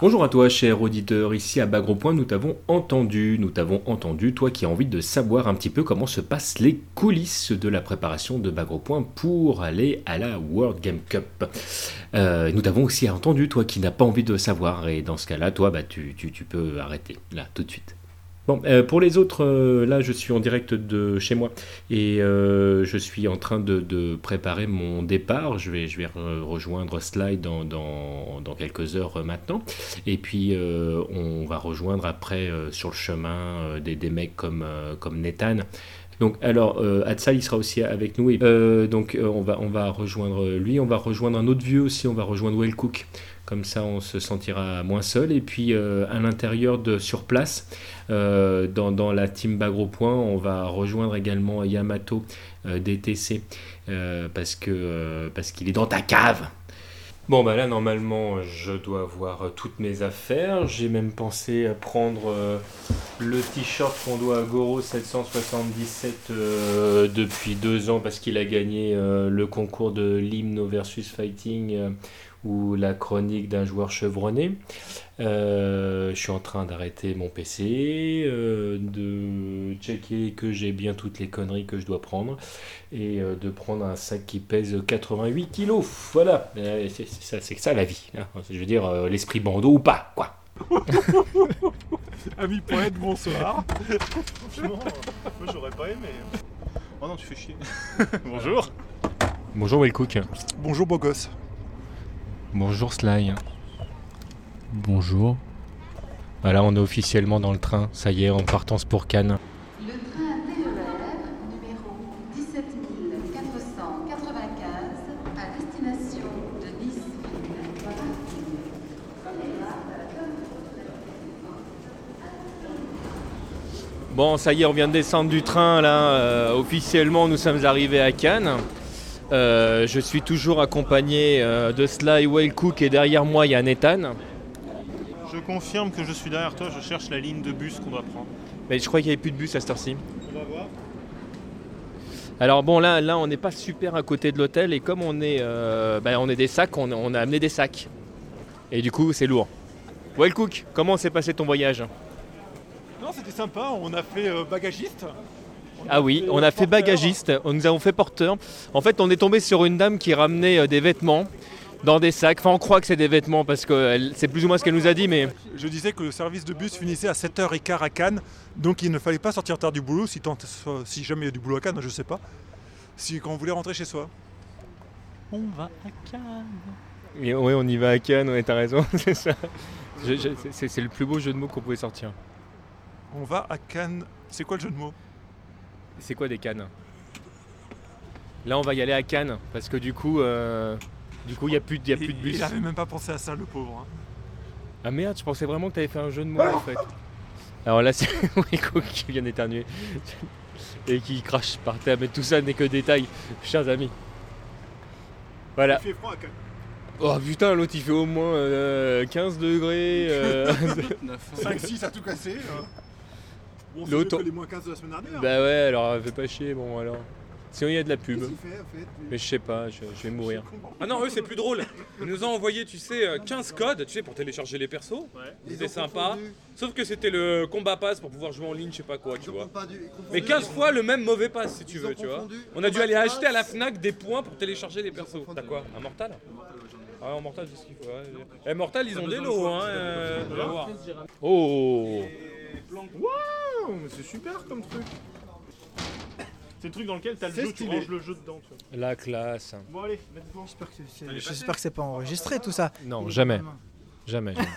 Bonjour à toi, cher auditeur. Ici à Bagro Point, nous t'avons entendu. Nous t'avons entendu, toi qui as envie de savoir un petit peu comment se passent les coulisses de la préparation de Bagro Point pour aller à la World Game Cup. Euh, nous t'avons aussi entendu, toi qui n'as pas envie de savoir. Et dans ce cas-là, toi, bah, tu peux arrêter là, tout de suite. Bon, euh, pour les autres, euh, là, je suis en direct de chez moi et euh, je suis en train de, préparer mon départ. Je vais, je vais re- rejoindre Slide dans, dans, quelques heures maintenant. Et puis, on va rejoindre après sur le chemin des, des mecs comme, comme Nathan. Donc, alors, euh, il sera aussi avec nous. Donc, on, va, on va rejoindre lui. On va rejoindre un autre vieux aussi. On va rejoindre Well Cook. Comme ça, on se sentira moins seul. Et puis, à l'intérieur de sur place, dans, dans la team Bagro Point, on va rejoindre également Yamato euh, DTC euh, parce que euh, qu'il est dans ta cave. Bon bah là normalement je dois avoir euh, toutes mes affaires. J'ai même pensé à prendre euh, le t-shirt qu'on doit à Goro 777 euh, depuis deux ans parce qu'il a gagné euh, le concours de l'hymne versus fighting euh, ou la chronique d'un joueur chevronné. Euh, je suis en train d'arrêter mon PC, euh, de checker que j'ai bien toutes les conneries que je dois prendre et euh, de prendre un sac qui pèse 88 kilos. Voilà, Euh, c'est ça, c'est ça la vie. hein. Je veux dire, euh, l'esprit bandeau ou pas, quoi. Ami poète, bonsoir. Franchement, moi j'aurais pas aimé. Oh non, tu fais chier. Bonjour. Bonjour Wellcook. Bonjour beau gosse. Bonjour Sly. Bonjour. Voilà, on est officiellement dans le train. Ça y est, en partance pour Cannes. Le train TER numéro 17 495 à destination de Nice. Bon, ça y est, on vient de descendre du train là. Euh, officiellement, nous sommes arrivés à Cannes. Euh, je suis toujours accompagné euh, de Sly Wellcook et derrière moi il y a Nathan. Je confirme que je suis derrière toi, je cherche la ligne de bus qu'on doit prendre. Mais je crois qu'il n'y avait plus de bus à cette heure-ci. On va voir. Alors bon, là, là on n'est pas super à côté de l'hôtel et comme on est, euh, bah, on est des sacs, on, on a amené des sacs. Et du coup, c'est lourd. Wellcook, comment s'est passé ton voyage? Non, c'était sympa, on a fait bagagiste. Ah oui, on a fait bagagiste, on nous avons fait porteur. En fait, on est tombé sur une dame qui ramenait euh, des vêtements dans des sacs. Enfin, on croit que c'est des vêtements parce que c'est plus ou moins ce qu'elle nous a dit, mais Je disais que le service de bus finissait à 7h15 à Cannes, donc il ne fallait pas sortir tard du boulot, si, tant- si jamais il y a du boulot à Cannes, je sais pas. Si quand on voulait rentrer chez soi. On va à Cannes. oui, on y va à Cannes. Ouais, t'as raison, c'est ça. Je- je- c'est- c'est le plus beau jeu de mots qu'on pouvait sortir. On va à Cannes. C'est quoi le jeu de mots? C'est quoi des cannes? Là, on va y aller à Cannes parce que du coup, euh, du coup, il y a plus, de- y a plus de bus. Il avait même pas pensé à ça, le pauvre. hein. Ah merde, je pensais vraiment que t'avais fait un jeu de mots en fait. Alors là, c'est Rico qui vient d'éternuer et qui crache par terre, mais tout ça n'est que détail, chers amis. Voilà. Il fait froid à Cannes. Oh putain, l'autre il fait au moins euh, 15 degrés. euh, 5-6 à tout casser. euh. Bon, c'est L'autre- mieux que les moins 15 de la semaine dernière. bah ouais, alors fais pas chier, bon alors. Sinon il y a de la pub. Qu'est-ce qu'il fait, en fait Mais je sais pas, je, je vais mourir. Ah non, eux c'est plus drôle. Ils nous ont envoyé, tu sais, euh, 15 codes, tu sais, pour télécharger les persos. C'était sympa. Sauf que c'était le combat pass pour pouvoir jouer en ligne, je sais pas quoi, tu vois. Mais 15 fois le même mauvais pass si tu veux, tu vois. On a dû aller acheter à la Fnac des points pour télécharger les persos. T'as quoi Un Mortal Ah, en Mortal, c'est ce qu'il faut. ouais. Eh, Mortal, ils ont des lots, hein. euh, on va voir. Oh Oh, mais c'est super comme truc. C'est le truc dans lequel t'as le C'est jeu, tu stylé. ranges le jeu dedans. Tu vois. La classe. Bon, allez, go. J'espère que c'est- J'espère que c'est pas enregistré tout ça. Non, jamais. Jamais. jamais.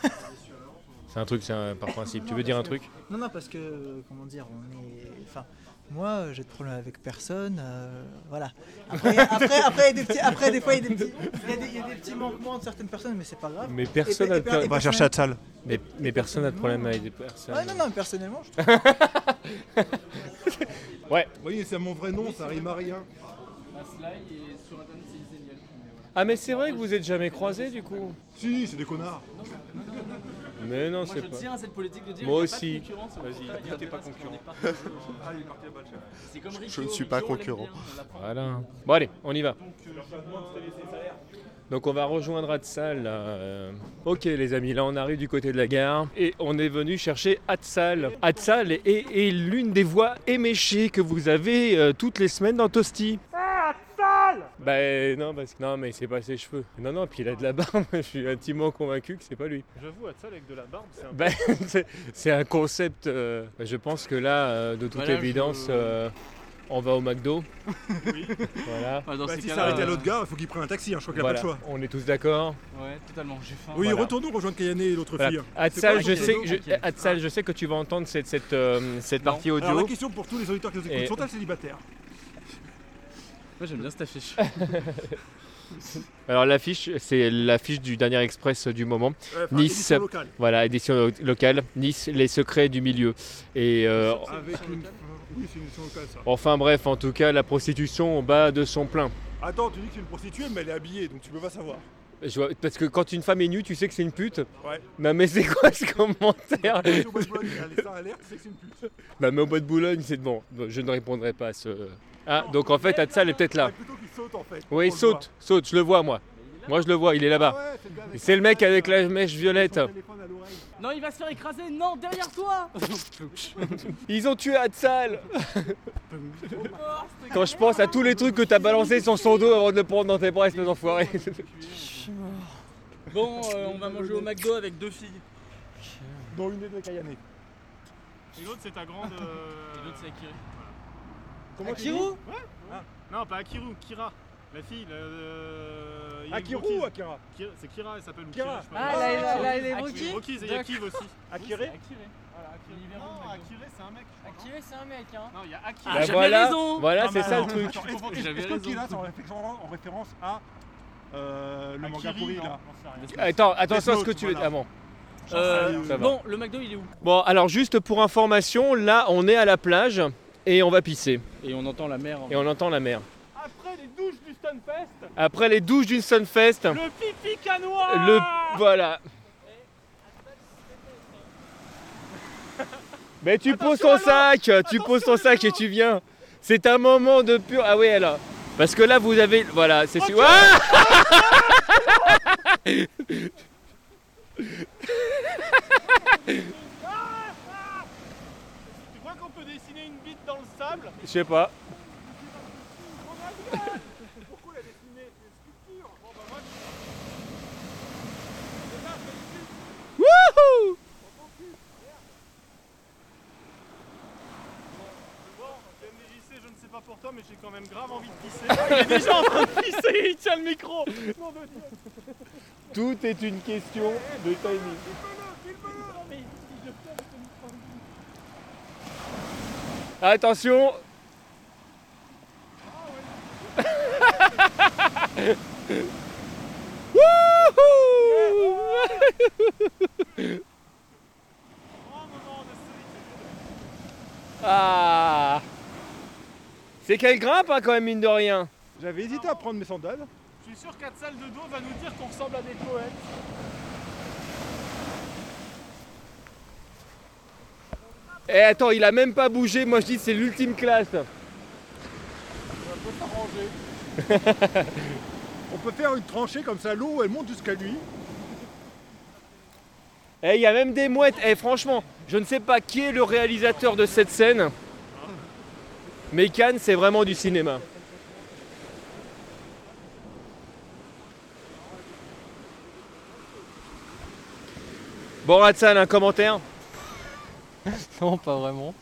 C'est un truc, c'est un par principe. Tu veux dire un truc? Non, non, parce que, euh, comment dire, on est. Enfin, moi, euh, j'ai de problème avec personne. euh, voilà. Après, après, des petits, après, des fois, il y a des petits, il y a des, il y a des petits manquements de certaines personnes, mais c'est pas grave. Mais personne Et- n'a et- de et- pro- et- On va chercher à salle. mais, mais personne n'a de problème avec des personnes. Ouais, non, non, personnellement, je Ouais. Vous voyez, c'est mon vrai nom, ça rime à rien. Ah mais c'est vrai que vous êtes jamais croisés du coup. Si, c'est des connards. Mais non, Moi c'est je pas. tiens à cette politique de dire Moi aussi. Vas-y, t'es pas concurrent. Ah, Je ne suis pas concurrent. Voilà. Bon allez, on y va. Donc on va rejoindre Hatsal. là, euh. Ok les amis, là on arrive du côté de la gare et on est venu chercher Hatsal. Hatsal est, est- est l'une des voix éméchées que vous avez euh, toutes les semaines dans Toasty. Ben non, parce que non, mais c'est pas ses cheveux. Non, non, puis il a de la barbe. Je suis intimement convaincu que c'est pas lui. J'avoue, Hatsal avec de la barbe, c'est un Ben, c'est- c'est un concept. euh, je pense que là, euh, de toute Voilà, évidence, je- euh, on va au McDo. Voilà. Ah, dans Bah, ces si cas-là, ça arrête à l'autre gars, il faut qu'il prenne un taxi, hein, je crois qu'il n'y a Voilà. pas le choix. On est tous d'accord. Ouais, totalement, j'ai faim. Oui, Voilà. retournons rejoindre Kayane et l'autre Voilà. fille. Hatsal, quoi, je ton sais, pseudo je, sais que tu vas entendre cette, cette, euh, cette Non. partie Alors audio. la question pour tous les auditeurs qui nous écoutent, Et- sont-elles célibataires? Moi j'aime bien cette affiche. Alors l'affiche, c'est l'affiche du dernier express du moment. Enfin, Nice. édition locale. Voilà, édition lo- locale, Nice, les secrets du milieu. Et euh, Avec une... Oui, c'est une édition locale ça. enfin bref, en tout cas, la prostitution au bas de son plein. Attends, tu dis que c'est une prostituée, mais elle est habillée, donc tu peux pas savoir. Je vois- parce que quand une femme est nue, tu sais que c'est une pute. Ouais. Non mais c'est quoi ce commentaire. Bah mais au bois de Boulogne, c'est bon. Je ne répondrai pas à ce. Ah, donc en fait, Hatsal est peut-être là. C'est plutôt qu'il saute en fait. Oui, le saute, saute, je le vois moi. Moi je le vois, il est là-bas. Ah c'est le mec avec la mèche violette. Non, il va se faire écraser, non, derrière toi Ils ont tué Hatsal Quand je pense à tous les trucs que t'as balancé sur son dos avant de le prendre dans tes bras, espèce d'enfoiré. Bon, euh, on va manger au McDo avec deux filles. Dont une est de Kayane. Et l'autre, c'est ta grande. euh, Et l'autre c'est Akira. Comment tu dis Akiro Non, pas Akiru, Kira. La fille, le. euh, il y a Akiru ou Akira Kira- C'est Kira, elle s'appelle ou Kira. Kira, je sais pas. Ah, là, là, là, elle est Akira. Rockies Rockies, et il y a Kiv aussi. Akiré. Voilà, Akira. Non, Akira, c'est un mec. je crois, Akira, c'est un mec, hein. Non, Non, il y a Ah, Akira. Bah j'avais voilà, raison. voilà, Ah, c'est ça le truc. attends, Est-ce que- J'avais est-ce que raison. Kira, c'est en référence, en référence à euh, le manga pourri là rien. Attends, attention à ce que tu veux. voilà. Ah bon. Euh, Ça va. bon, le McDo il est où? Bon, alors juste pour information, là on est à la plage et on va pisser. Et on entend la mer. Et on entend la mer. Après les douches du Stunfest, Après les douches d'une Sunfest, le pipi canois le. Voilà. Mais tu poses ton sac, tu poses ton sac et tu viens. C'est un moment de pur. Ah oui, alors. Parce que là vous avez. Voilà, c'est sûr. Ah Tu crois qu'on peut dessiner une bite dans le sable Je sais pas. Pourquoi sculpture Bon bah moi Wouhou Bon, MDJC, je ne sais pas pour toi, mais j'ai quand même grave envie de pisser. Il est déjà en train de pisser, il tient le micro. Tout est une question de timing. Attention. Ah C'est qu'elle grimpe hein, quand même mine de rien. J'avais hésité à prendre mes sandales. Je suis sûr qu'à salle de dos va nous dire qu'on ressemble à des poètes. Eh attends, il a même pas bougé, moi je dis c'est l'ultime classe. On peut faire une tranchée comme ça, l'eau elle monte jusqu'à lui. Eh, il y a même des mouettes. Eh, franchement, je ne sais pas qui est le réalisateur de cette scène. Mais Cannes, c'est vraiment du cinéma. Bon, Ratsan, un commentaire? Non, pas vraiment.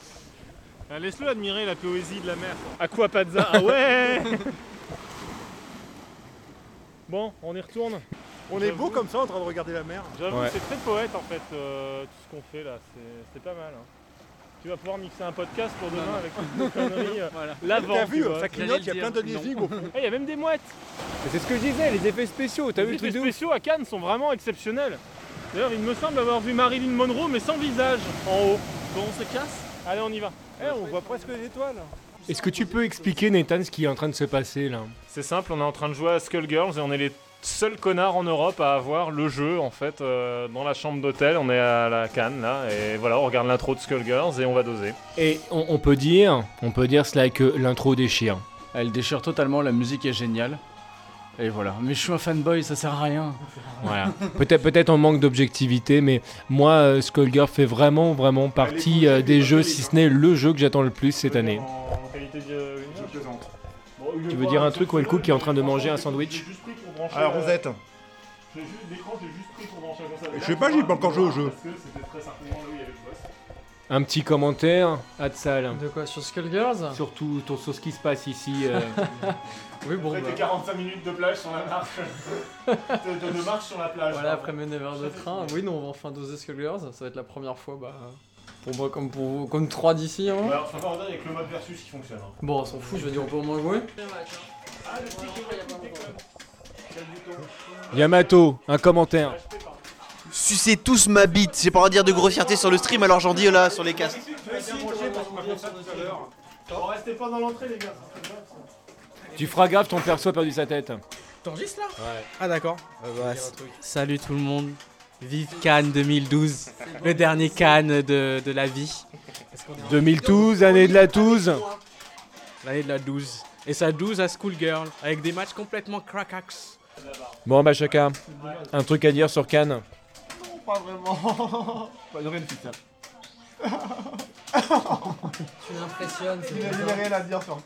Ah, Laisse-le admirer la poésie de la mer. Aquapazza, ah ouais Bon, on y retourne. On est beau comme ça en train de regarder la mer. J'avoue, Ouais. c'est très poète en fait, euh, tout ce qu'on fait là, c'est- c'est pas mal. hein. Tu vas pouvoir mixer un podcast pour demain avec toutes nos conneries. euh, Voilà. L'avant, T'as tu vu, vois. ça clignote, il y a J'allais plein le de dire, au fond. Eh, Il y a même des mouettes C'est ce que je disais, les effets spéciaux. T'as vu Les le truc effets de ouf spéciaux à Cannes sont vraiment exceptionnels. D'ailleurs, il me semble avoir vu Marilyn Monroe mais sans visage en haut. Bon, on se casse? Allez, on y va. Eh, on voit presque les étoiles. Est-ce que tu peux expliquer, Nathan, ce qui est en train de se passer là? C'est simple, on est en train de jouer à Skullgirls et on est les seul connard en Europe à avoir le jeu en fait euh, dans la chambre d'hôtel. On est à la Cannes là et voilà, on regarde l'intro de Skullgirls et on va doser. Et on, on peut dire, on peut dire cela que l'intro déchire. Elle déchire totalement, la musique est géniale. Et voilà. Mais je suis un fanboy, ça sert à rien. Voilà. peut-être peut-être en manque d'objectivité, mais moi, euh, Skullgirl fait vraiment, vraiment partie euh, des jeux, si ce n'est le jeu que j'attends le plus cette année. En qualité de Tu veux dire un truc où Cook qui est en train de manger un sandwich Alors Rosette, Je sais pas, j'ai pas encore joué au jeu. Un petit commentaire, Hatsal, De quoi Sur Skullgirls surtout tout sur ce qui se passe ici. euh, Oui, bon. bah, 45 minutes de plage sur la marche. de, de marche sur la plage. Voilà, après mes 9 heures de train. Oui, nous on va enfin doser Skullgirls. Ça va être la première fois, bah. Pour moi, comme pour vous, comme 3 d'ici. Hein. Alors, je préfère dire avec le mode versus qui fonctionne. hein. Bon, on s'en fout, je veux dire, on peut au moins jouer. Yamato, un commentaire. Sucez tous ma bite, j'ai pas le droit de dire de grossièreté sur le stream alors j'en dis euh, là sur les casques. Restez pas dans l'entrée, les gars. Tu feras gaffe, ton perso a perdu sa tête. T'enregistres là Ah d'accord. Salut tout le monde. Vive Cannes 2012. Le dernier Cannes de, de la vie. 2012, année de la touze. L'année de la 12. Et ça 12 à Schoolgirl. Avec des matchs complètement crackax. Bon, bah, chacun, un truc à dire sur Cannes. Pas vraiment. Pas de rien de Tu m'impressionnes, Il a rien à dire sur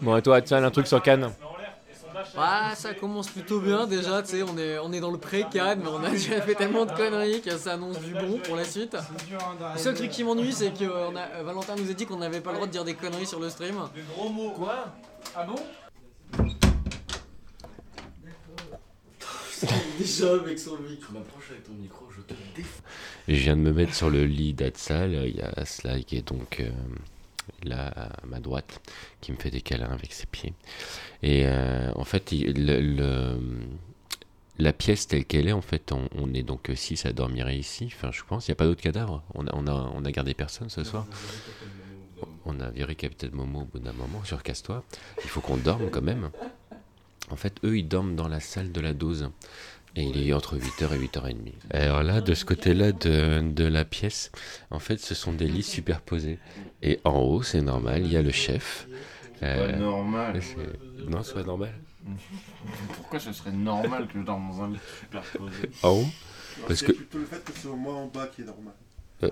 Bon, et toi, Hatsal, un truc sur Cannes Ah, ça commence plutôt bien déjà, tu sais, on est, on est dans le pré-cadre, mais on a déjà fait tellement de conneries que ça annonce du bon pour la suite. Le seul truc qui m'ennuie, c'est que euh, on a- euh, Valentin nous a dit qu'on n'avait pas le droit de dire des conneries sur le stream. Quoi? Ah bon? Déjà avec son micro. m'approche avec ton micro, je te défends. Je viens de me mettre sur le lit d'Atsal. Il y a Sly qui est donc euh, là à ma droite, qui me fait des câlins avec ses pieds. Et euh, en fait, il- le, le- la pièce telle qu'elle est, en fait, on, on est donc 6 à dormir ici. Enfin, je pense, il n'y a pas d'autres cadavres. On a, on, a, on a gardé personne ce soir. On a viré Capitaine Momo au bout d'un moment. Surcasse-toi. Il faut qu'on dorme quand même. En fait, eux, ils dorment dans la salle de la dose. Et il est entre 8h et 8h30. Alors là, de ce côté-là de, de la pièce, en fait, ce sont des lits superposés. Et en haut, c'est normal, il y a le chef. Euh, normal. c'est- Non, c'est pas normal. Pourquoi ce serait normal que je dorme dans un lit superposé En haut Parce que... plutôt le fait que c'est au moins en bas qui est normal. euh,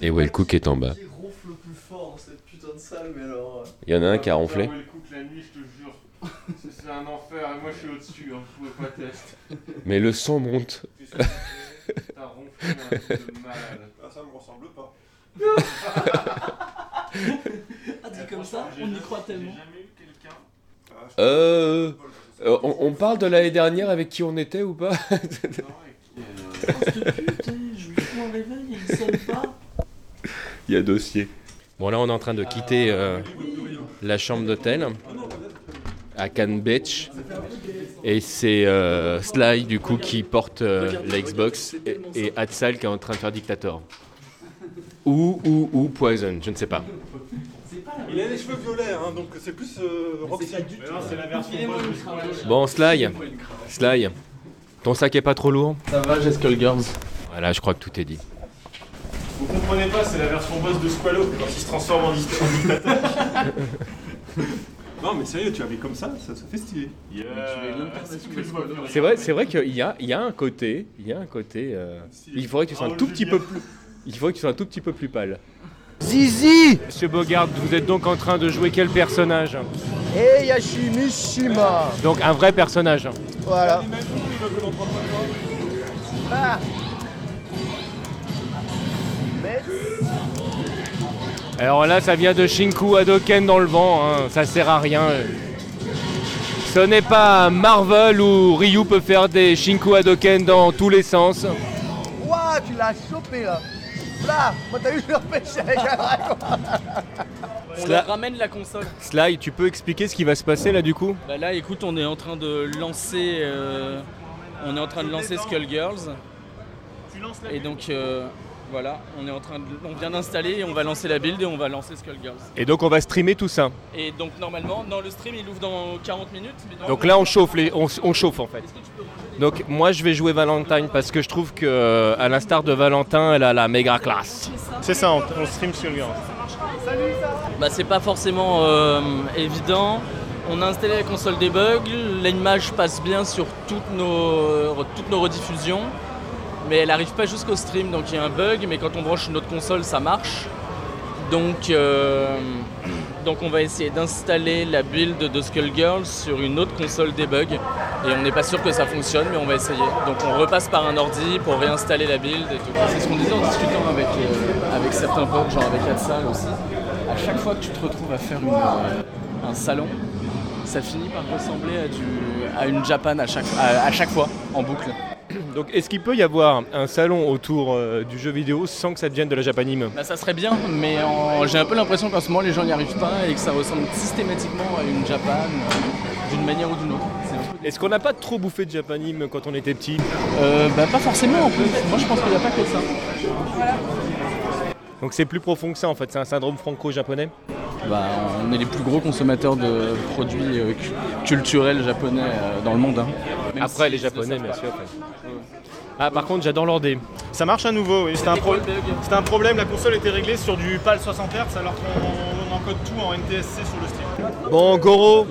et ouais, le cook est en bas. Qui ronfle le plus fort dans cette putain de salle, mais alors. euh, Il y en a un qui a ronflé. La nuit, je te jure. C'est un enfer et moi je suis au-dessus, hein, je pouvais pas tester. Mais le son monte. T'as ronflé un truc de malade. Ah, ça me ressemble pas. Ah, dit comme ça, on y croit tellement. jamais eu quelqu'un. Euh... euh, on, on parle de l'année dernière avec qui on était ou pas Non, avec qui, euh, je m'en réveille, il sonne pas. Il y a dossier. Bon, là, on est en train de quitter euh, la chambre d'hôtel à Cannes Beach. Et c'est euh, Sly, du coup, qui porte euh, la Xbox et, et Hatsal qui est en train de faire Dictator. Ou, ou, ou Poison, je ne sais pas. Il a les cheveux violets, hein, donc c'est plus euh, Roxy. Bon, Sly, Sly, ton sac est pas trop lourd? Ça va, j'ai Skullgirls. Voilà, je crois que tout est dit. Vous comprenez pas, c'est la version boss de Squallow quand il se transforme en dictateur. Non, mais sérieux, tu avais comme ça, ça, ça fait stylé. Yeah. C'est vrai, c'est vrai qu'il y a, il y a un côté, il y a un côté. euh, il faudrait que tu sois un tout petit peu plus, il faudrait que tu sois un tout petit peu plus pâle. Zizi Monsieur Bogart, vous êtes donc en train de jouer quel personnage? Heihachi Mishima Donc un vrai personnage. Voilà. Ah. Mais Alors là, ça vient de Shinku Hadoken dans le vent, hein, ça sert à rien. Ce n'est pas Marvel où Ryu peut faire des Shinku Hadoken dans tous les sens. Ouah, tu l'as chopé là Là Moi t'as vu, je le repêche avec un dragon On leur ramène la console. Sly, tu peux expliquer ce qui va se passer là du coup? Bah là, écoute, on est en train de lancer, euh, on est en train de lancer Skullgirls. Tu lances la Et donc, euh, Voilà, on est en train de, on vient d'installer et on va lancer la build et on va lancer Skullgirls. Et donc on va streamer tout ça. Et donc normalement, dans le stream, il ouvre dans 40 minutes. mais dans- Donc là on chauffe, les, on, on chauffe en fait. Donc moi je vais jouer Valentine parce que je trouve que euh, à l'instar de Valentin, elle a la méga classe. C'est ça, on, on stream Skullgirls. Bah, c'est pas forcément euh, évident. On a installé la console debug, l'image passe bien sur toutes nos, toutes nos rediffusions, mais elle n'arrive pas jusqu'au stream, donc il y a un bug, mais quand on branche une autre console, ça marche. Donc, euh, donc on va essayer d'installer la build de Skullgirls sur une autre console debug, et on n'est pas sûr que ça fonctionne, mais on va essayer. Donc on repasse par un ordi pour réinstaller la build et tout. C'est ce qu'on disait en discutant avec, euh, avec certains potes, genre avec Adsal aussi. À chaque fois que tu te retrouves à faire euh, un salon, ça finit par ressembler à, du, à une Japan à chaque, à chaque fois, en boucle. Donc est-ce qu'il peut y avoir un salon autour euh, du jeu vidéo sans que ça devienne de la japanime? Bah, ça serait bien, mais en- j'ai un peu l'impression qu'en ce moment les gens n'y arrivent pas et que ça ressemble systématiquement à une Japan euh, d'une manière ou d'une autre. Est-ce qu'on n'a pas trop bouffé de japanime quand on était petit? Euh, bah, pas forcément en plus. Moi je pense qu'il n'y a pas que ça. Donc c'est plus profond que ça en fait, c'est un syndrome franco-japonais? Bah, on est les plus gros consommateurs de produits euh, cu- culturels japonais euh, dans le monde. hein. Après si les japonais bien sûr. Ah par contre j'adore l'ordé. Ça marche à nouveau, oui. C'était un, pro- problème, la console était réglée sur du PAL 60 Hz alors qu'on on encode tout en NTSC sur le stream. Bon Goro,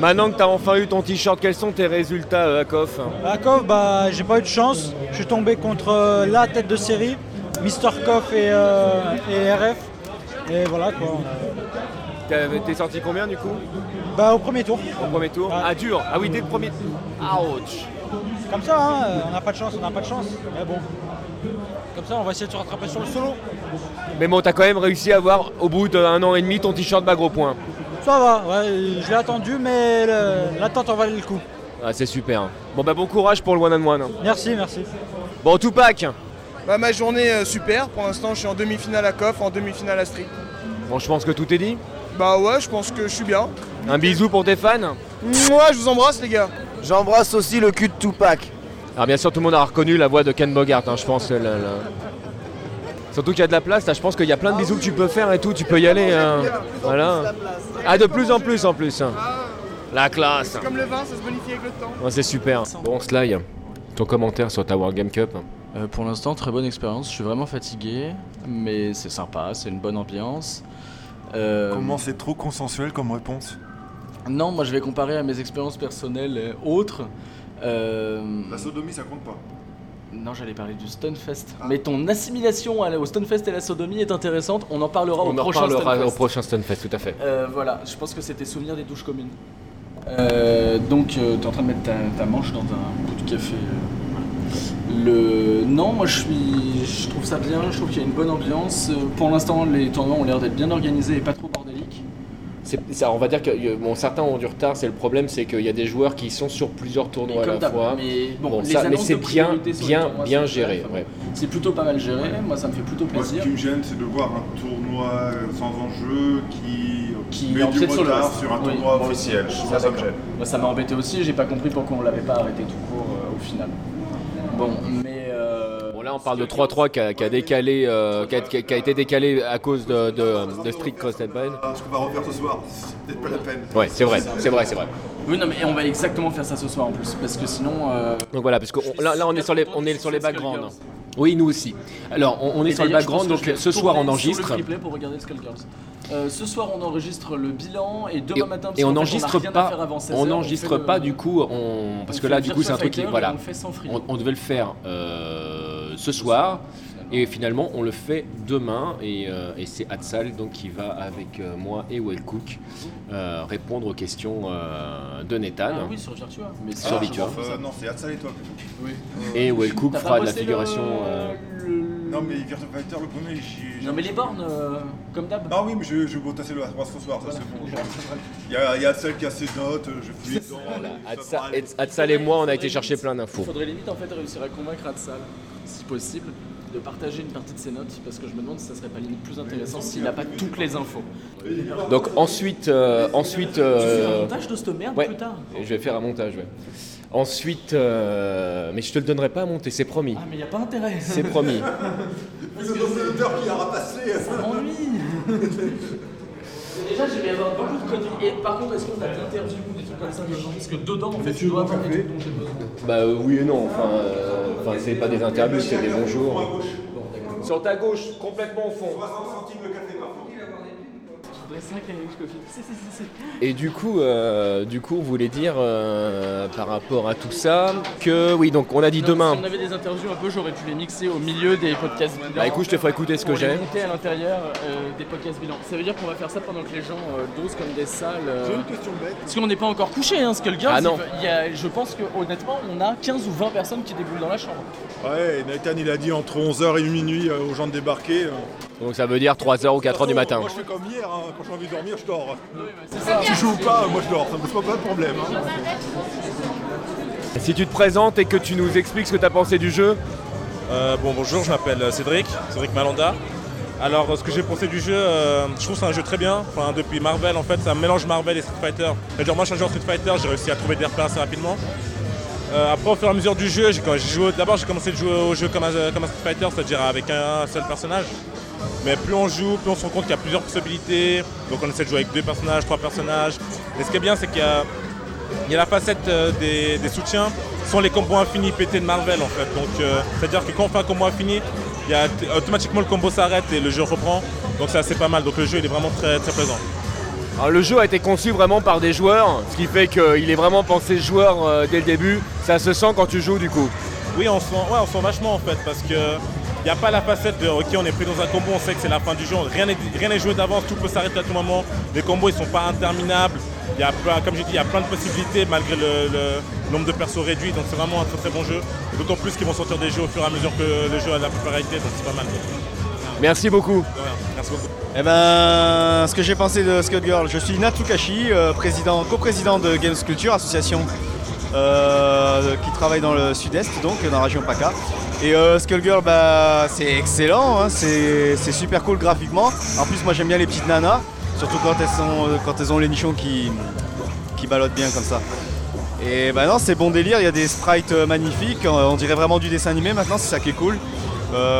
maintenant que t'as enfin eu ton t-shirt, quels sont tes résultats euh, à KOF À Kov, bah, j'ai pas eu de chance. Je suis tombé contre euh, la tête de série, Mister Koff et, euh, et RF. Et voilà quoi. T'es sorti combien du coup? Bah, au premier tour. Au premier tour? Ah dur Ah oui dès le premier. Ouch Comme ça, hein, euh, on n'a pas de chance, on n'a pas de chance. Mais bon. Comme ça, on va essayer de se rattraper sur le solo. Mais bon t'as quand même réussi à avoir au bout d'un an et demi ton t-shirt bas gros point. Ça va, ouais, je l'ai attendu, mais l'attente en valait le coup. Ah c'est super. Bon bah bon courage pour le one on one. Merci, merci. Bon Tupac Bah, ma journée euh, super, pour l'instant je suis en demi-finale à KOF, en demi-finale à Street. Bon je pense que tout est dit. Bah ouais, je pense que je suis bien. Un bisou pour tes fans. Moi, je vous embrasse les gars. J'embrasse aussi le cul de Tupac. Alors bien sûr tout le monde a reconnu la voix de Ken Bogart, hein, je pense. là, là. Surtout qu'il y a de la place, là je pense qu'il y a plein de bisous que tu peux faire et tout, tu peux y aller. hein. Voilà. Ah de plus en plus en plus. hein. La classe. Comme le vin, ça se bonifie avec le temps. Ouais, c'est super. Bon Sly, ton commentaire sur ta World Game Cup Euh, pour l'instant, très bonne expérience. Je suis vraiment fatigué, mais c'est sympa, c'est une bonne ambiance. Euh, Comment c'est trop consensuel comme réponse? Non, moi je vais comparer à mes expériences personnelles autres. Euh, La sodomie, ça compte pas. Non, j'allais parler du Stunfest. Mais ton assimilation au Stunfest et la sodomie est intéressante. On en parlera au On en prochain reparlera Stunfest. au prochain Stunfest, tout à fait. Euh, voilà, je pense que c'était souvenir des douches communes. Euh, donc, tu es en train de mettre ta, ta manche dans un coup de café. euh. Le... Non, moi je suis, je trouve ça bien, je trouve qu'il y a une bonne ambiance. Pour l'instant, les tournois ont l'air d'être bien organisés et pas trop ça, on va dire que bon, certains ont du retard, c'est le problème, c'est qu'il y a des joueurs qui sont sur plusieurs tournois à la fois. mais bon, Bon, les ça- mais annonces c'est bien, bien, tournois bien géré. ouais. C'est plutôt pas mal géré, moi ça me fait plutôt Moi, ce plaisir. qui me gêne, c'est de voir un tournoi sans enjeu qui, qui met du sur le sur un Oui, tournoi moi officiel. aussi, Ça, ça me d'accord. gêne. Moi, ça m'a embêté aussi, j'ai pas compris pourquoi on l'avait pas arrêté tout court euh, au final. Bon, mais. Là, on parle de 3-3 qui a, qui a décalé, euh, qui, a, qui été décalé à cause de, de, de Street Cross and Bine. Ce qu'on va refaire ce soir, c'est peut-être pas la peine. Ouais, c'est vrai, c'est vrai, c'est vrai. Oui, non, mais on va exactement faire ça ce soir en plus, parce que sinon. euh, Donc voilà, parce que on- là, là, on est sur les, on est sur les backgrounds. Oui, nous aussi. Alors, on, on est sur le d'ailleurs, je pense background, que donc ce soir, on enregistre. Sur le replay pour regarder Skullgirls. Euh, ce soir, on enregistre le bilan et demain Et, matin. parce et on n'enregistre pas, faire avant 16 on n'enregistre le- pas du coup, on, parce on que là du coup c'est un truc qui, voilà, on le fait sans free. on, on devait le faire euh, ce soir et finalement on le fait demain et, euh, et c'est Hatsal donc qui va avec euh, moi et Wellcook euh, répondre aux questions euh, de Nathan. Ah oui, sur Virtua. Mais sur Virtua. Euh, non, c'est Hatsal et toi plutôt. Oui. Et Wellcook fera de la figuration. le- euh, Non, mais Virtua Fighter, le premier, j'ai. Non, mais les bornes, euh, comme d'hab. Non, oui, mais je, je vais tasser le Aspas ce soir, ça c'est bon. Il y a, il y a Hatsal qui a ses notes, je fouille dedans. ça va aller. Hatsa- Hatsal et moi on a été chercher plein Il d'infos. faudrait limite en fait réussir à convaincre Hatsal, si possible. de partager une partie de ses notes parce que je me demande si ça serait pas limite plus intéressant s'il n'a pas toutes les infos. Donc ensuite, euh, ensuite. Tu fais un euh, montage de cette merde ouais, plus tard. Je vais faire un montage, ouais. Ensuite, euh, mais je te le donnerai pas à monter, c'est promis. Ah mais y a pas intérêt. C'est promis. Le dominateur qui a rapassé. Ça m'ennuie. Déjà, je vais avoir beaucoup de conneries. Et par contre, est-ce qu'on a l'interview ou des trucs comme ça des gens Parce que dedans, en fait, tu dois avoir des trucs dont j'ai besoin. Bah oui et non, enfin, euh, enfin c'est pas des interviews, c'est des bonjours. Sur ta gauche, complètement au fond. 60 centimes le café par Je voudrais 5 avec Scofield. Si, si, si, si. Et du coup, euh, du coup, on voulait dire euh, par rapport à tout ça que oui, donc on a dit Non, demain. Si on avait des interviews un peu, j'aurais pu les mixer au milieu des podcasts bilan. Bah écoute, je te ferai écouter ce que j'ai. monter à l'intérieur euh, des podcasts bilan. Ça veut dire qu'on va faire ça pendant que les gens euh, dosent comme des salles. euh, J'ai une question bête. Parce qu'on n'est pas encore couché, hein, Skullgirls. Ah non. il y a- je pense que honnêtement, on a 15 ou 20 personnes qui déboulent dans la chambre. Ouais, Nathan il a dit entre 11h et minuit euh, aux gens de débarquer. euh. Donc ça veut dire 3h ou 4h du matin. Moi je fais comme hier, hein, quand j'ai envie de dormir, je dors. ça. Tu joues ou pas, moi je dors, ça me pose pas de problème. hein. Si tu te présentes et que tu nous expliques ce que tu as pensé du jeu. Euh, bon, bonjour, je m'appelle Cédric, Cédric Malanda. Alors, ce que j'ai pensé du jeu, euh, je trouve que c'est un jeu très bien. Enfin, depuis Marvel, en fait, c'est un mélange Marvel et Street Fighter. C'est-à-dire, moi, je suis un joueur Street Fighter, j'ai réussi à trouver des repères assez rapidement. Euh, après, au fur et à mesure du jeu, j'ai, quand j'ai joué, d'abord, j'ai commencé à jouer au jeu comme un, comme un Street Fighter, c'est-à-dire avec un seul personnage. Mais plus on joue, plus on se rend compte qu'il y a plusieurs possibilités. Donc, on essaie de jouer avec deux personnages, trois personnages. Et ce qui est bien, c'est qu'il y a, il y a la facette euh, des, des soutiens, ce sont les combos infinis pétés de Marvel en fait. Donc euh, c'est-à-dire que quand on fait un combo infini, il y a, automatiquement le combo s'arrête et le jeu reprend. Donc c'est assez pas mal. Donc le jeu il est vraiment très très plaisant. Alors, le jeu a été conçu vraiment par des joueurs, ce qui fait qu'il est vraiment pensé joueur euh, dès le début. Ça se sent quand tu joues du coup. Oui on sent, ouais, on sent vachement en fait parce que il n'y a pas la facette de ok on est pris dans un combo, on sait que c'est la fin du jeu, rien n'est rien n'est joué d'avance, tout peut s'arrêter à tout moment. Les combos ils sont pas interminables. Il y a plein, comme j'ai dit, il y a plein de possibilités malgré le, le nombre de persos réduit. Donc c'est vraiment un très très bon jeu. D'autant plus qu'ils vont sortir des jeux au fur et à mesure que le jeu a de la popularité, donc c'est pas mal. Merci beaucoup. Merci beaucoup. Eh ben, ce que j'ai pensé de Scott Girl, je suis Natsukashi, euh, président, coprésident de Games Culture, association euh, qui travaille dans le sud-est, donc dans la région PACA. Et euh, Skullgirl, bah, c'est excellent, hein, c'est super cool graphiquement. En plus, moi j'aime bien les petites nanas, surtout quand elles, sont, euh, quand elles ont les nichons qui, qui ballottent bien comme ça. Et bah non, c'est bon délire, il y a des sprites euh, magnifiques, on dirait vraiment du dessin animé maintenant, c'est ça qui est cool.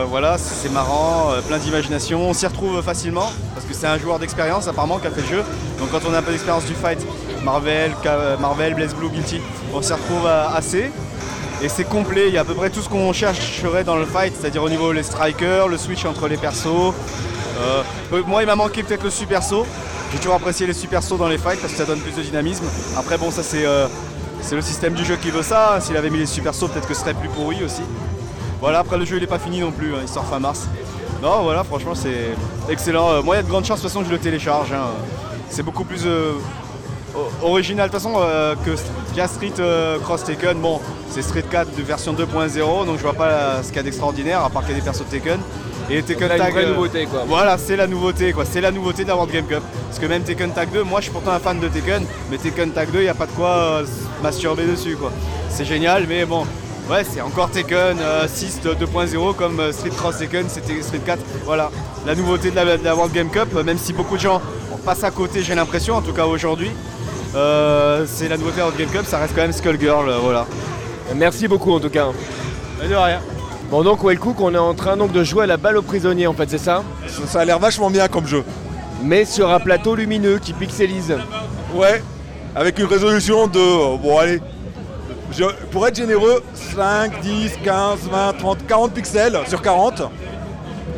Voilà, c'est marrant, plein d'imagination, on s'y retrouve facilement parce que c'est un joueur d'expérience apparemment qui a fait le jeu. Donc quand on a un peu d'expérience du fight, Marvel, Marvel, Blaze Blue, Guilty, on s'y retrouve assez. Et c'est complet, il y a à peu près tout ce qu'on chercherait dans le fight, c'est-à-dire au niveau les strikers, le switch entre les persos. Euh, euh, moi il m'a manqué peut-être le super saut. J'ai toujours apprécié les super sauts dans les fights parce que ça donne plus de dynamisme. Après bon ça c'est euh, c'est le système du jeu qui veut ça. S'il avait mis les super sauts peut-être que ce serait plus pourri aussi. Voilà après le jeu il est pas fini non plus, hein, il sort fin mars. Non voilà franchement c'est excellent. Moi il y a de grandes chances de toute façon que je le télécharge. hein. C'est beaucoup plus original de toute façon euh, que via Street euh, Cross Taken. Bon c'est Street 4 de version 2.0 donc je vois pas euh, ce qu'il y a d'extraordinaire à part qu'il y a des persos de Taken. Et Tekken C'est la Tag. vraie euh, nouveauté, quoi. Voilà, c'est la nouveauté quoi. C'est la nouveauté de la World Game Cup. Parce que même Tekken Tag 2, moi je suis pourtant un fan de Tekken, mais Tekken Tag 2, il n'y a pas de quoi euh, masturber dessus quoi. C'est génial, mais bon. Ouais, c'est encore Tekken euh, 6 de 2.0 comme euh, Street Cross Tekken, c'était Street 4. Voilà, la nouveauté de la, de la World Game Cup, euh, même si beaucoup de gens passent à côté, j'ai l'impression, en tout cas aujourd'hui. Euh, c'est la nouveauté de Game Cup, ça reste quand même Skullgirl, euh, voilà. Merci beaucoup en tout cas. de rien. Bon donc Wellcook, on est en train donc de jouer à la balle aux prisonniers en fait, c'est ça? Ça a l'air vachement bien comme jeu. Mais sur un plateau lumineux qui pixelise. Ouais, avec une résolution de. bon, allez. je- pour être généreux, 5, 10, 15, 20, 30, 40 pixels sur 40.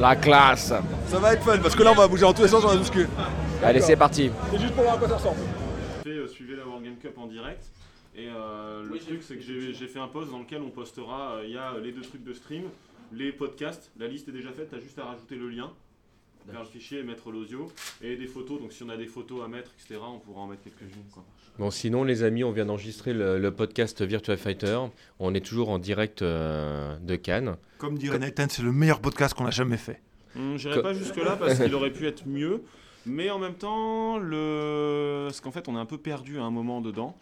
La classe. Ça va être fun parce que là on va bouger en tous les sens, on va bousculer. Allez, c'est parti. C'est juste pour voir à quoi ça ressemble. Fait, euh, suivez la World Game Cup en direct. Et euh, le truc, c'est que j'ai fait un post dans lequel on postera. euh, Il y a les deux trucs de stream, les podcasts. La liste est déjà faite, t'as juste à rajouter le lien, faire le fichier et mettre l'audio. Et des photos, donc si on a des photos à mettre, etc., on pourra en mettre quelques-unes. Bon sinon les amis, on vient d'enregistrer le, le podcast Virtua Fighter. On est toujours en direct euh, de Cannes. Comme dirait Nathan, c'est le meilleur podcast qu'on a jamais fait. Hum, J'irai pas jusque-là parce qu'il aurait pu être mieux. Mais en même temps, le... parce qu'en fait, on est un peu perdu à un moment dedans.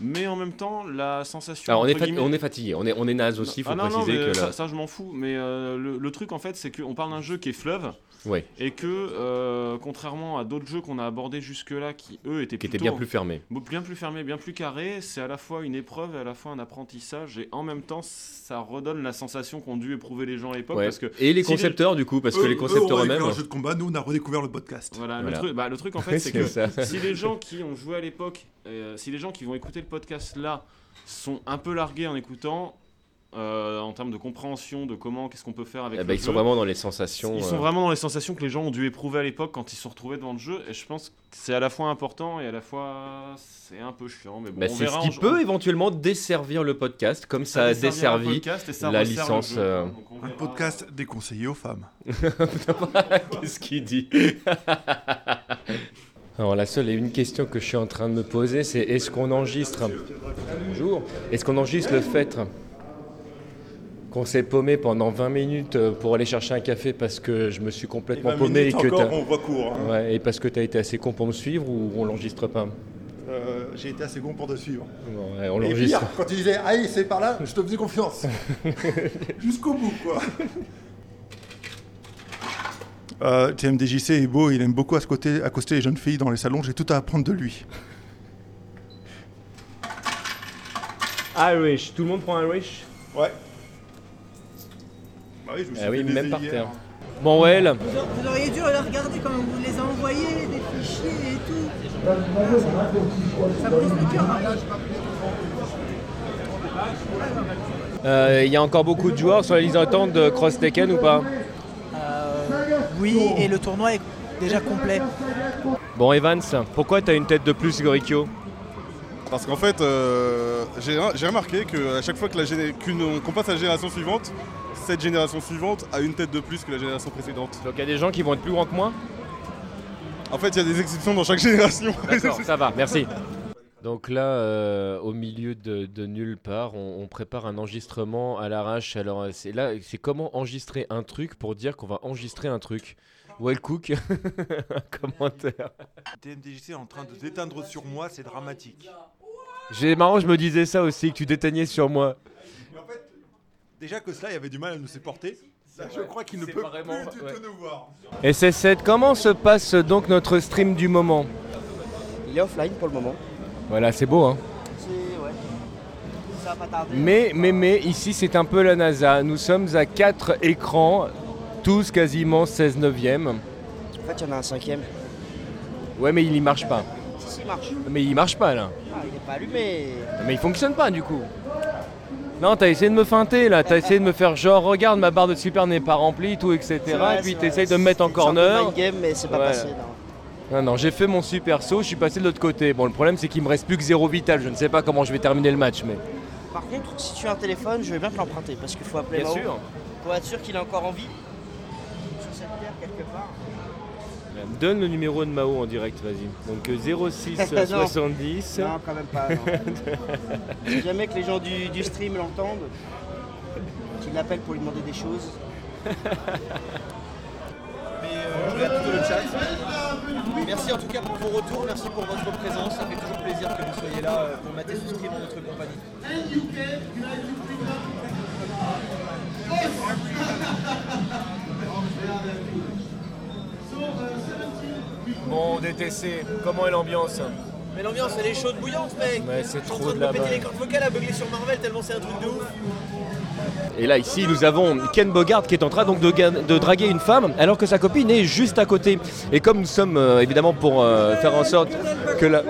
Mais en même temps, la sensation. Alors on est, guillemets- on est fatigué, on est, on est naze aussi, il faut ah non, préciser que ça, là... ça, je m'en fous. Mais euh, le, le truc en fait, c'est qu'on parle d'un jeu qui est fleuve. Ouais. Et que, euh, contrairement à d'autres jeux qu'on a abordés jusque-là, qui eux étaient Qui étaient plutôt- bien plus fermés. Bien plus fermés, bien plus carrés, c'est à la fois une épreuve et à la fois un apprentissage. Et en même temps, ça redonne la sensation qu'ont dû éprouver les gens à l'époque. Ouais. Parce que Et les si concepteurs, du coup, parce que les concepteurs eux-mêmes- un jeu de combat, nous on a redécouvert le podcast. Voilà, Voilà. Le, truc, bah, le truc en fait, c'est C'est que ça. si les gens qui ont joué à l'époque, euh, si les gens qui vont écouter le podcast là sont un peu largués en écoutant, euh, en termes de compréhension de comment, qu'est-ce qu'on peut faire avec Eh le ben, ils sont vraiment dans les sensations, Ils euh. sont vraiment dans les sensations que les gens ont dû éprouver à l'époque quand ils se sont retrouvés devant le jeu. Et je pense que c'est à la fois important et à la fois c'est un peu chiant. Mais bon, Bah, on c'est verra ce qui en- peut éventuellement desservir le podcast, comme ça, a Ça desservi ça la le licence. euh, Donc Un podcast déconseillé aux femmes. Qu'est-ce qu'il dit? Alors la seule et une question que je suis en train de me poser, c'est est-ce qu'on enregistre Bonjour. Est-ce qu'on enregistre le fait qu'on s'est paumé pendant 20 minutes euh, pour aller chercher un café parce que je me suis complètement Et 20 paumé et que encore, t'as- on voit court, hein. Ouais, et parce que tu as été assez con pour me suivre ou on l'enregistre pas? Euh, J'ai été assez bon pour te suivre. Bon, ouais, on Et pire, quand tu disais, allez, c'est par là, je te faisais confiance. Jusqu'au bout, quoi. Euh, TMDJC est beau, il aime beaucoup accoster, accoster les jeunes filles dans les salons, j'ai tout à apprendre de lui. Irish, tout le monde prend Irish? Ouais. Bah oui, je me suis Ah oui, fait même par terre. Bon, ouais, là. Vous, vous auriez dû la regarder quand vous les a envoyés, des fichiers et tout. Ça brise le cœur. hein. Euh, Il y a encore beaucoup de joueurs sur la liste d'attente de Cross Tekken ou pas? Oui, et le tournoi est déjà complet. Bon, Evans, pourquoi t'as une tête de plus, Gorikyo Parce qu'en fait, euh, j'ai remarqué qu'à chaque fois qu'on passe à la génération suivante, cette génération suivante a une tête de plus que la génération précédente. Donc il y a des gens qui vont être plus grands que moi En fait, il y a des exceptions dans chaque génération. D'accord, ça va, merci. Donc là, euh, au milieu de, de nulle part, on, on prépare un enregistrement à l'arrache. Alors euh, c'est là, c'est comment enregistrer un truc pour dire qu'on va enregistrer un truc. Well Cook, un commentaire. TMDJC est en train de déteindre sur moi, c'est dramatique. J'ai marrant, je me disais ça aussi, que tu déteignais sur moi. Déjà que cela, il avait du mal à nous supporter. Là, je crois qu'il ne peut vraiment- plus du ouais. tout nous voir. Et c'est cette, comment se passe donc notre stream du moment? Il est offline pour le moment. Voilà, c'est beau, hein. Ouais. Ça va pas tarder. Mais, mais, mais, ici c'est un peu la NASA. Nous sommes à 4 écrans, tous quasiment 16 neuvième. En fait, il y en a un cinquième. Ouais, mais il y marche pas. Si, si, il marche. Mais il marche pas là. Ah, il est pas allumé. Mais il fonctionne pas du coup. Non, t'as essayé de me feinter là, t'as essayé de me faire genre, regarde, ma barre de super n'est pas remplie, tout, etc. Vrai, et puis t'essayes de me mettre en corner. game, mais c'est pas passé, non. Non, non, j'ai fait mon super saut, je suis passé de l'autre côté. Bon, le problème c'est qu'il me reste plus que zéro vital, je ne sais pas comment je vais terminer le match, mais. Par contre, si tu as un téléphone, je vais bien te l'emprunter parce qu'il faut appeler Bien sûr. Pour être sûr qu'il est encore en vie. Sur cette terre, quelque part. Donne le numéro de Mao en direct, vas-y. Donc euh, 06 Non. 70. Non, quand même pas. non. si jamais que les gens du, du stream l'entendent, qu'ils l'appellent pour lui demander des choses. Euh, je regarde tout le chat. Merci en tout cas pour vos retours, merci pour votre présence. Ça fait toujours plaisir que vous soyez là euh, pour mater ce stream en notre compagnie. Bon, DTC, comment est l'ambiance? Mais l'ambiance elle est chaude bouillante mec Ouais, c'est Je suis en trop train de de me péter les cordes vocales à beugler sur Marvel tellement c'est un truc de ouf. Et là, ici, nous avons Ken Bogart qui est en train donc de, draguer une femme alors que sa copine est juste à côté. Et comme nous sommes euh, évidemment pour euh, faire en sorte que la.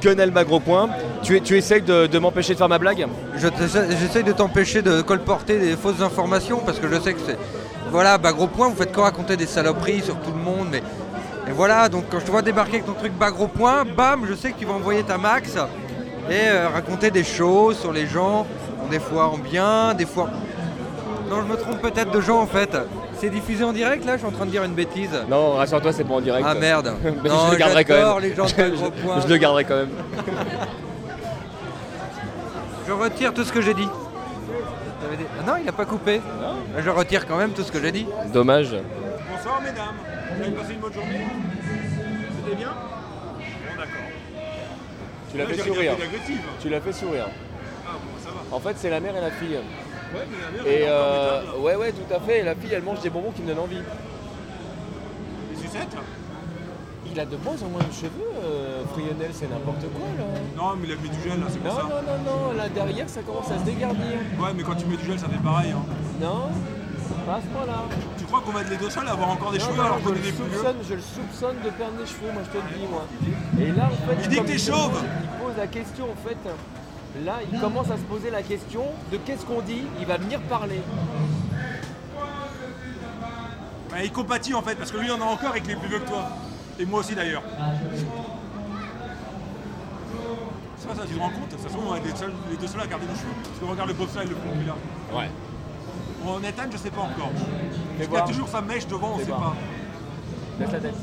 Que Nelma Gros Point, tu, tu essayes de, de m'empêcher de faire ma blague? J'essaye de t'empêcher de colporter des fausses informations parce que je sais que c'est. Voilà, gros point, vous faites que raconter des saloperies sur tout le monde, mais. Et voilà, donc quand je te vois débarquer avec ton truc bas gros point, bam, je sais que tu vas envoyer ta max et euh, raconter des choses sur les gens, des fois en bien, des fois. Non, je me trompe peut-être de gens en fait. C'est diffusé en direct là, je suis en train de dire une bêtise. Non, rassure-toi, c'est pas en direct. Ah merde. Mais Non, je le garderai quand même. les gens de Je- Gros le garderai quand même. Je retire tout ce que j'ai dit. Ah non, il a pas coupé. Je retire quand même tout ce que j'ai dit. Dommage. Bonsoir mesdames, vous avez passé une bonne journée? C'était bien? Bon d'accord. Tu l'as fait sourire. Tu l'as fait sourire. Ah bon, ça va. En fait, c'est la mère et la fille. Ouais, mais la mère, Et elle euh, ouais, ouais, tout à fait. Et la fille, elle mange des bonbons qui me donnent envie. Les sucettes Il a de moins en moins de cheveux, euh, Frionel, c'est n'importe quoi là. Non, mais il a mis du gel là, c'est pour Non, ça. non, non, non, là derrière, ça commence à se dégarnir. Ouais, mais quand tu mets du gel, ça fait pareil. Hein. Non, pas à ce point-là. Tu crois qu'on va être les deux seuls à avoir encore des Non, cheveux non, alors qu'on est des plus vieux je le soupçonne de perdre des cheveux, moi je te le dis moi. Et là en fait, Il dit que t'es chauve. Il pose la question en fait. Là, il commence à se poser la question de qu'est-ce qu'on dit. Il va venir parler. Bah, il compatit en fait, parce que lui en a encore et qu'il est plus vieux que toi. Et moi aussi d'ailleurs. Ça, ça, tu te rends compte? Ça se trouve, on va être les, seuls- les deux seuls à garder nos cheveux. Parce que regarde le bobsleigh, le fond qu'il a. Ouais. Bon, Nathan, je sais pas encore. Fais Il a toujours sa mèche devant, on sait pas. Laisse la tête.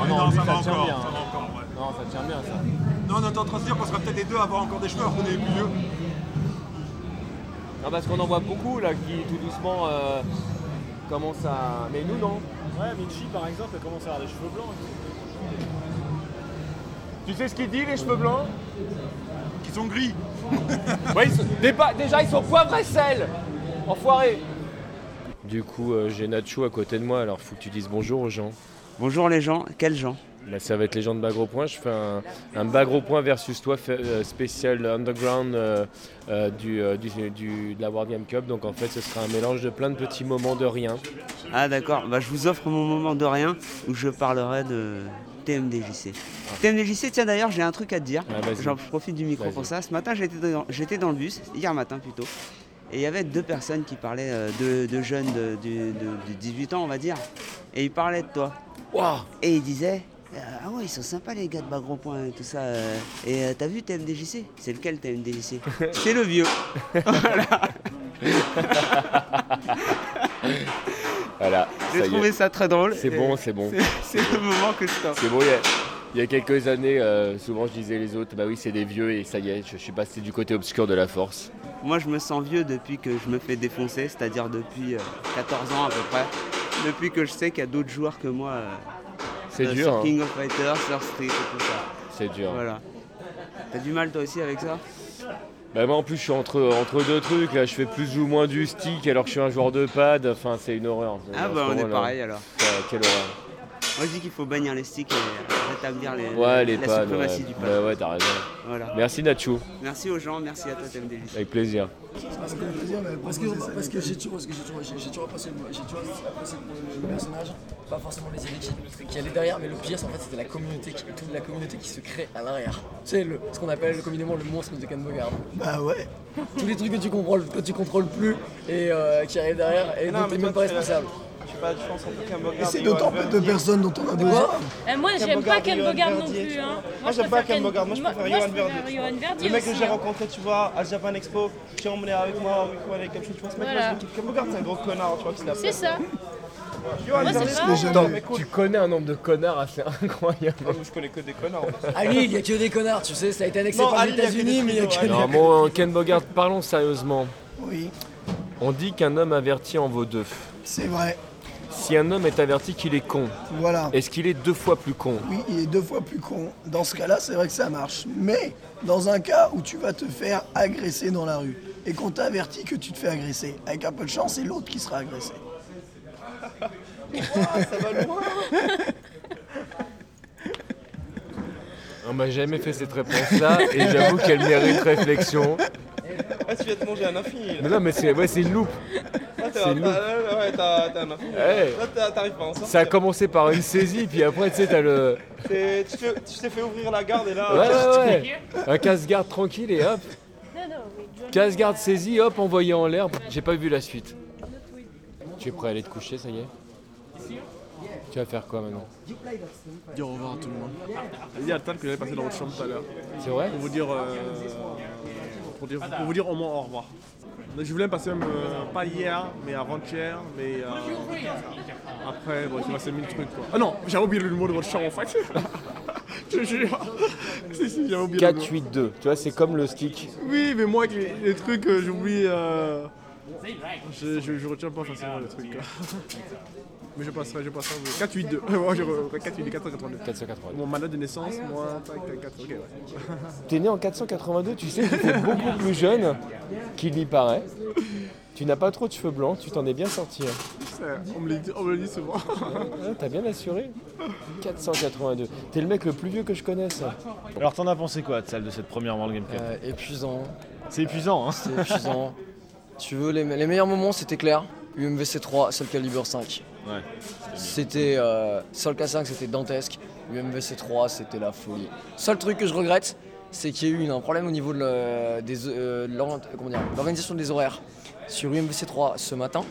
Ah non, non, lui, ça ça va encore, bien. ça va encore, ouais. Non, ça tient bien ça. Non, on est en train de se dire qu'on sera peut-être les deux à avoir encore des cheveux alors qu'on est les plus vieux. Non, parce qu'on en voit beaucoup là qui tout doucement euh, commencent à. Mais nous non. Ouais, Michi par exemple, elle commence à avoir des cheveux blancs. Tu sais ce qu'il dit les cheveux blancs? Qui sont gris. Ouais, ils sont- dépa- Déjà ils sont poivre et sel Enfoiré Du coup, euh, j'ai Nacho à côté de moi, alors faut que tu dises bonjour aux gens. Bonjour les gens, quels gens? Là, ça va être les gens de Bagro Point. Je fais un, un Bagro Point versus toi euh, spécial underground euh, euh, du, du- du- de la World Game Cup. Donc en fait, ce sera un mélange de plein de petits moments de rien. Ah d'accord, bah, je vous offre mon moment de rien où je parlerai de TMDJC. TMDJC, tiens d'ailleurs, j'ai un truc à te dire. Ah. J'en profite du micro pour ça. Ce matin, j'étais dans, le bus, hier matin plutôt, et il y avait deux personnes qui parlaient de, de jeunes de, de- de- de 18 ans, on va dire, et ils parlaient de toi. Et ils disaient. Euh, Ah ouais, ils sont sympas les gars de Bagro Point et tout ça. euh. Et euh, t'as vu TMDJC C'est lequel TMDJC C'est le vieux. Voilà. J'ai trouvé ça très drôle. C'est bon, c'est bon. C'est le moment que je. C'est bon, il y a- il y, a quelques années, euh, souvent je disais les autres, bah oui, c'est des vieux et ça y est, je, je suis passé du côté obscur de la force. Moi, je me sens vieux depuis que je me fais défoncer, c'est-à-dire depuis euh, 14 ans à peu près. Depuis que je sais qu'il y a d'autres joueurs que moi euh, C'est euh, dur, sur hein. King of Fighters, sur Street et tout ça. C'est dur. Voilà. T'as du mal toi aussi avec ça? Bah moi en plus je suis entre, entre deux trucs, là je fais plus ou moins du stick alors que je suis un joueur de pad, enfin c'est une horreur. Ah bah on est pareil alors. quelle horreur. Moi je dis qu'il faut bannir les sticks et rétablir les, Ouais, les la suprématie ouais. du pad. Ouais, ouais, t'as raison. Voilà. Merci Nacho, Merci aux gens, merci à toi TMDJ. avec plaisir. Parce que, parce que, parce que j'ai toujours, parce que j'ai toujours, apprécié, le- j'ai toujours apprécié le, le personnage, pas forcément les idées qui, qui allaient derrière, mais le pire, en fait, c'était la communauté, qui, toute la communauté qui se crée à l'arrière. Tu sais, le, ce qu'on appelle communément le monstre de Ken Bogard. Bah ouais. Tous les trucs que tu contrôles, que tu contrôles plus et euh, qui arrivent derrière, et Non, dont mais t'es même pas responsable. Pas, je pense entre Ken Bogard Et c'est et d'autant Johan plus de personnes dont on a besoin. Euh, moi, j'aime pas Ken Bogard non plus. Hein. Moi, j'aime pas Ken Bogard, moi je préfère Johan Verdier Le mec que j'ai hein. rencontré, tu vois, à Japan Expo, qui a emmené avec moi au micro avec quelque chose, tu vois, ce mec-là, Voilà. je le kiffe. Ken Bogard, c'est un gros connard, tu vois, qui la C'est ça. Moi, pas- Attends, tu connais un nombre de connards assez incroyable. Ah, Je connais que des connards. fait. À Lille, il y a que des connards, tu sais, ça a été annexé Non, par les États-Unis, mais il y a que des. Non, bon, Ken Bogard, parlons sérieusement. Oui, On dit qu'un homme averti en vaut deux. c'est vrai. Si un homme est averti qu'il est con, Voilà. est-ce qu'il est deux fois plus con? Oui, il est deux fois plus con. Dans ce cas-là, c'est vrai que ça marche. Mais dans un cas où tu vas te faire agresser dans la rue et qu'on t'avertit que tu te fais agresser, avec un peu de chance, c'est l'autre qui sera agressé. ça va loin. On m'a jamais fait cette réponse-là et j'avoue qu'elle mérite réflexion. Ah, tu vas te manger un infini. là. Mais non, mais c'est ouais, c'est une loupe. Ah, t'as- c'est une loupe. t'as- Ouais, t'as t'as un infini. Ouais. Là, t'as- t'arrives pas à en sortir. Ça a commencé par une saisie, puis après, tu sais, t'as le. T'es- Tu t'es fait ouvrir la garde et là. Ouais, ouais, ouais. Un casse-garde tranquille et hop. Casse-garde saisi, hop, envoyé en l'air. J'ai pas vu la suite. Tu es prêt à aller te coucher, ça y est? Tu vas faire quoi maintenant Dire au revoir à tout le monde. Y a le temps que j'allais passer dans votre chambre tout à l'heure. C'est vrai Pour vous dire, euh, pour dire, pour vous dire au moins au revoir. Je voulais passer même, euh, pas hier, mais avant-hier, mais euh, après, bon, s'est passé mille trucs quoi. Ah non, j'avais oublié le numéro de votre chambre en fait. Je jure. si, si, j'avais oublié le numéro. 4-8-2, tu vois, c'est comme le stick. Oui, mais moi, avec les, les trucs, j'oublie. Euh... Je, je, je retiens pas forcément le truc. quoi. Mais je passerai, je passerai. 482. Ouais, je re- 482, 482. 482. Mon mandat de naissance, moi, tac, tac, 4. Ok, ouais. T'es né en 482, tu sais que t'es beaucoup plus jeune qu'il n'y paraît. Tu n'as pas trop de cheveux blancs, tu t'en es bien sorti. hein. On me, le dit, on me le dit souvent. Ouais, T'as bien assuré 482. T'es le mec le plus vieux que je connaisse. Alors t'en as pensé quoi de celle de cette première World Game Cup Euh, épuisant. C'est épuisant, hein C'est épuisant. tu veux, les, les meilleurs moments, c'était clair. UMVC 3, Soul Calibur 5. Ouais. C'était. Euh, Soul K5, c'était dantesque. UMVC 3, c'était la folie. Seul truc que je regrette, c'est qu'il y a eu un problème au niveau de le- des, euh, dire, l'organisation des horaires sur UMVC 3 ce matin.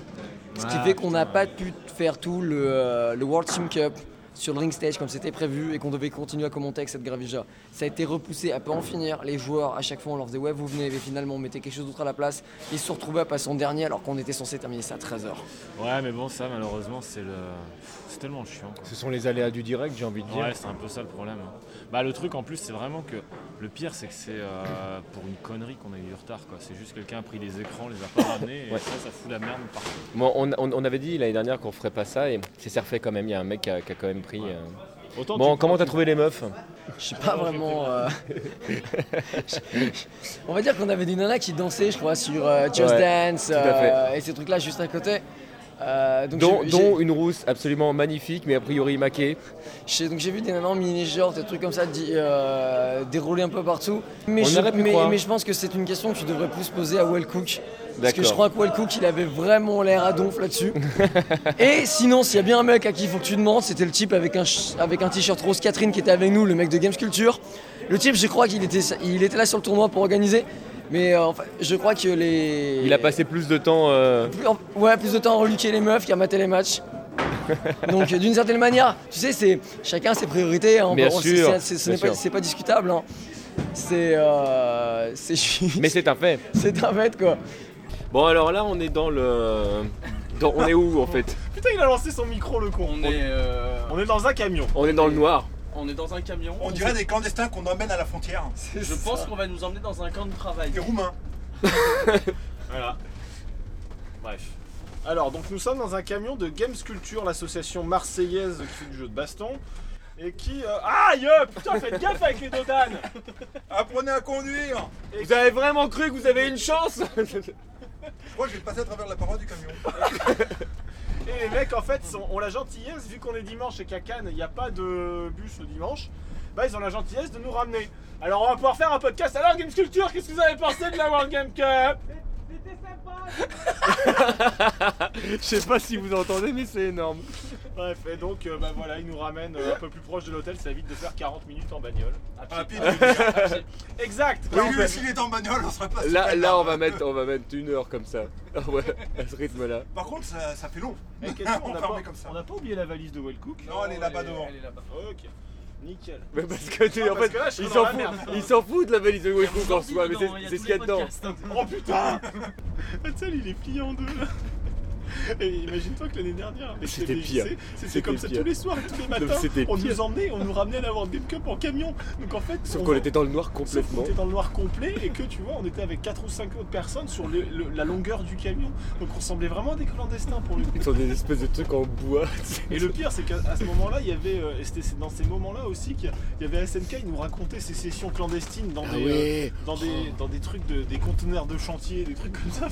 Ce qui Ah, fait qu'on n'a pas pu faire tout le, euh, le World Team Cup sur le ring stage comme c'était prévu et qu'on devait continuer à commenter avec cette Gravija. Ça a été repoussé à pas en finir. Les joueurs, à chaque fois, on leur disait ouais, vous venez, mais finalement, on mettait quelque chose d'autre à la place. Ils se sont retrouvés à passer en dernier alors qu'on était censé terminer ça à 13h. Ouais, mais bon, ça, malheureusement, c'est le. C'est tellement chiant. quoi. Ce sont les aléas du direct, j'ai envie de dire. Ouais, c'est un peu ça le problème. hein. Bah, le truc en plus, c'est vraiment que le pire, c'est que c'est euh, pour une connerie qu'on a eu du retard. quoi. C'est juste quelqu'un a pris les écrans, les a pas ramenés, et Ouais. ça, ça fout la merde partout. Bon, on, on- on avait dit l'année dernière qu'on ferait pas ça et c'est s'est refait quand même. Il y a un mec qui a, qui a quand même pris. euh, Autant Bon, tu- comment t'as trouvé les meufs Je sais pas vraiment. euh, On va dire qu'on avait des nanas qui dansaient, je crois, sur euh, Just Ouais, Dance euh, et ces trucs-là juste à côté. Euh, donc dont, une rousse absolument magnifique, mais a priori maquée. j'ai- donc j'ai vu des nanas en mini-short, des trucs comme ça euh, déroulés un peu partout. Mais, On je, mais, je pense que c'est une question que tu devrais plus poser à Wellcook. Parce que je crois que Wellcook, il avait vraiment l'air à donf là-dessus. Et sinon, s'il y a bien un mec à qui il faut que tu demandes, c'était le type avec un, avec un t-shirt rose Catherine qui était avec nous, le mec de Games Culture. Le type, je crois qu'il était, il était là sur le tournoi pour organiser. Mais euh, enfin, je crois que les. Il a passé plus de temps. euh, Plus- en- Ouais, plus de temps à reluquer les meufs qu'à mater les matchs. Donc d'une certaine manière, tu sais, c'est chacun ses priorités. hein. Bien Bon, sûr, c'est- c'est- ce bien n'est pas, sûr. c'est pas discutable. hein. C'est, euh, c'est juste- Mais c'est un fait. c'est un fait quoi. Bon, alors là, on est dans le. dans- on est où en fait? Putain, il a lancé son micro, le con. On est, euh, On est dans un camion. On est dans le noir. On est dans un camion. On dirait des clandestins qu'on emmène à la frontière. Je pense qu'on va nous emmener dans un camp de travail. Des Roumains. Voilà. Bref. Alors, donc nous sommes dans un camion de Games Culture, l'association marseillaise qui fait du jeu de baston. Et qui. euh, Aïe Putain, faites gaffe avec les dodanes Apprenez à conduire Vous avez vraiment cru que vous avez une chance? Je crois que je vais passer à travers la paroi du camion. Et les mecs, en fait, ont la gentillesse, vu qu'on est dimanche et qu'à Cannes, il n'y a pas de bus le dimanche, bah ils ont la gentillesse de nous ramener. Alors on va pouvoir faire un podcast. Alors, Games Culture, qu'est-ce que vous avez pensé de la World Game Cup? Je sais pas si vous entendez, mais c'est énorme. Bref, et donc, euh, bah voilà, ils nous ramènent euh, un peu plus proche de l'hôtel, ça évite de faire 40 minutes en bagnole. À pied. À pied, À pied. exact Oui, lui, s'il est en bagnole, on serait pas Là, là, on va mettre, on va mettre une heure comme ça. Ah ouais, à ce rythme-là. Par contre, ça, ça fait long. Et question, on n'a pas, Enfermé comme ça. on n'a pas oublié la valise de Wellcook Non, elle est là-bas devant. Ok, nickel. Mais parce que tu, Non, en parce fait, que là, je serais il dans s'en la fout, merde. il s'en fout de la valise de Wellcook en soi, mais c'est ce qu'il y a dedans. podcasts. Oh putain Hatsal il est plié en deux Et imagine-toi que l'année dernière, C'était pire. C'était comme ça tous les soirs, tous les matins. on pire. nous emmenait, on nous ramenait à la World Game Cup en camion. Donc en fait, Sauf on- qu'on était dans le noir complètement. était dans le noir complet et que tu vois, on était avec 4 ou 5 autres personnes sur le- le- la longueur du camion. Donc on ressemblait vraiment à des clandestins pour le coup. Ils sont des espèces de trucs en bois. Et le pire, c'est qu'à ce moment-là, il y avait, euh, et c'était dans ces moments-là aussi qu'il y avait SNK, il nous racontait ses sessions clandestines dans, Ah des, ouais. euh, dans, des, dans des trucs, de, des conteneurs de chantier, des trucs comme ça.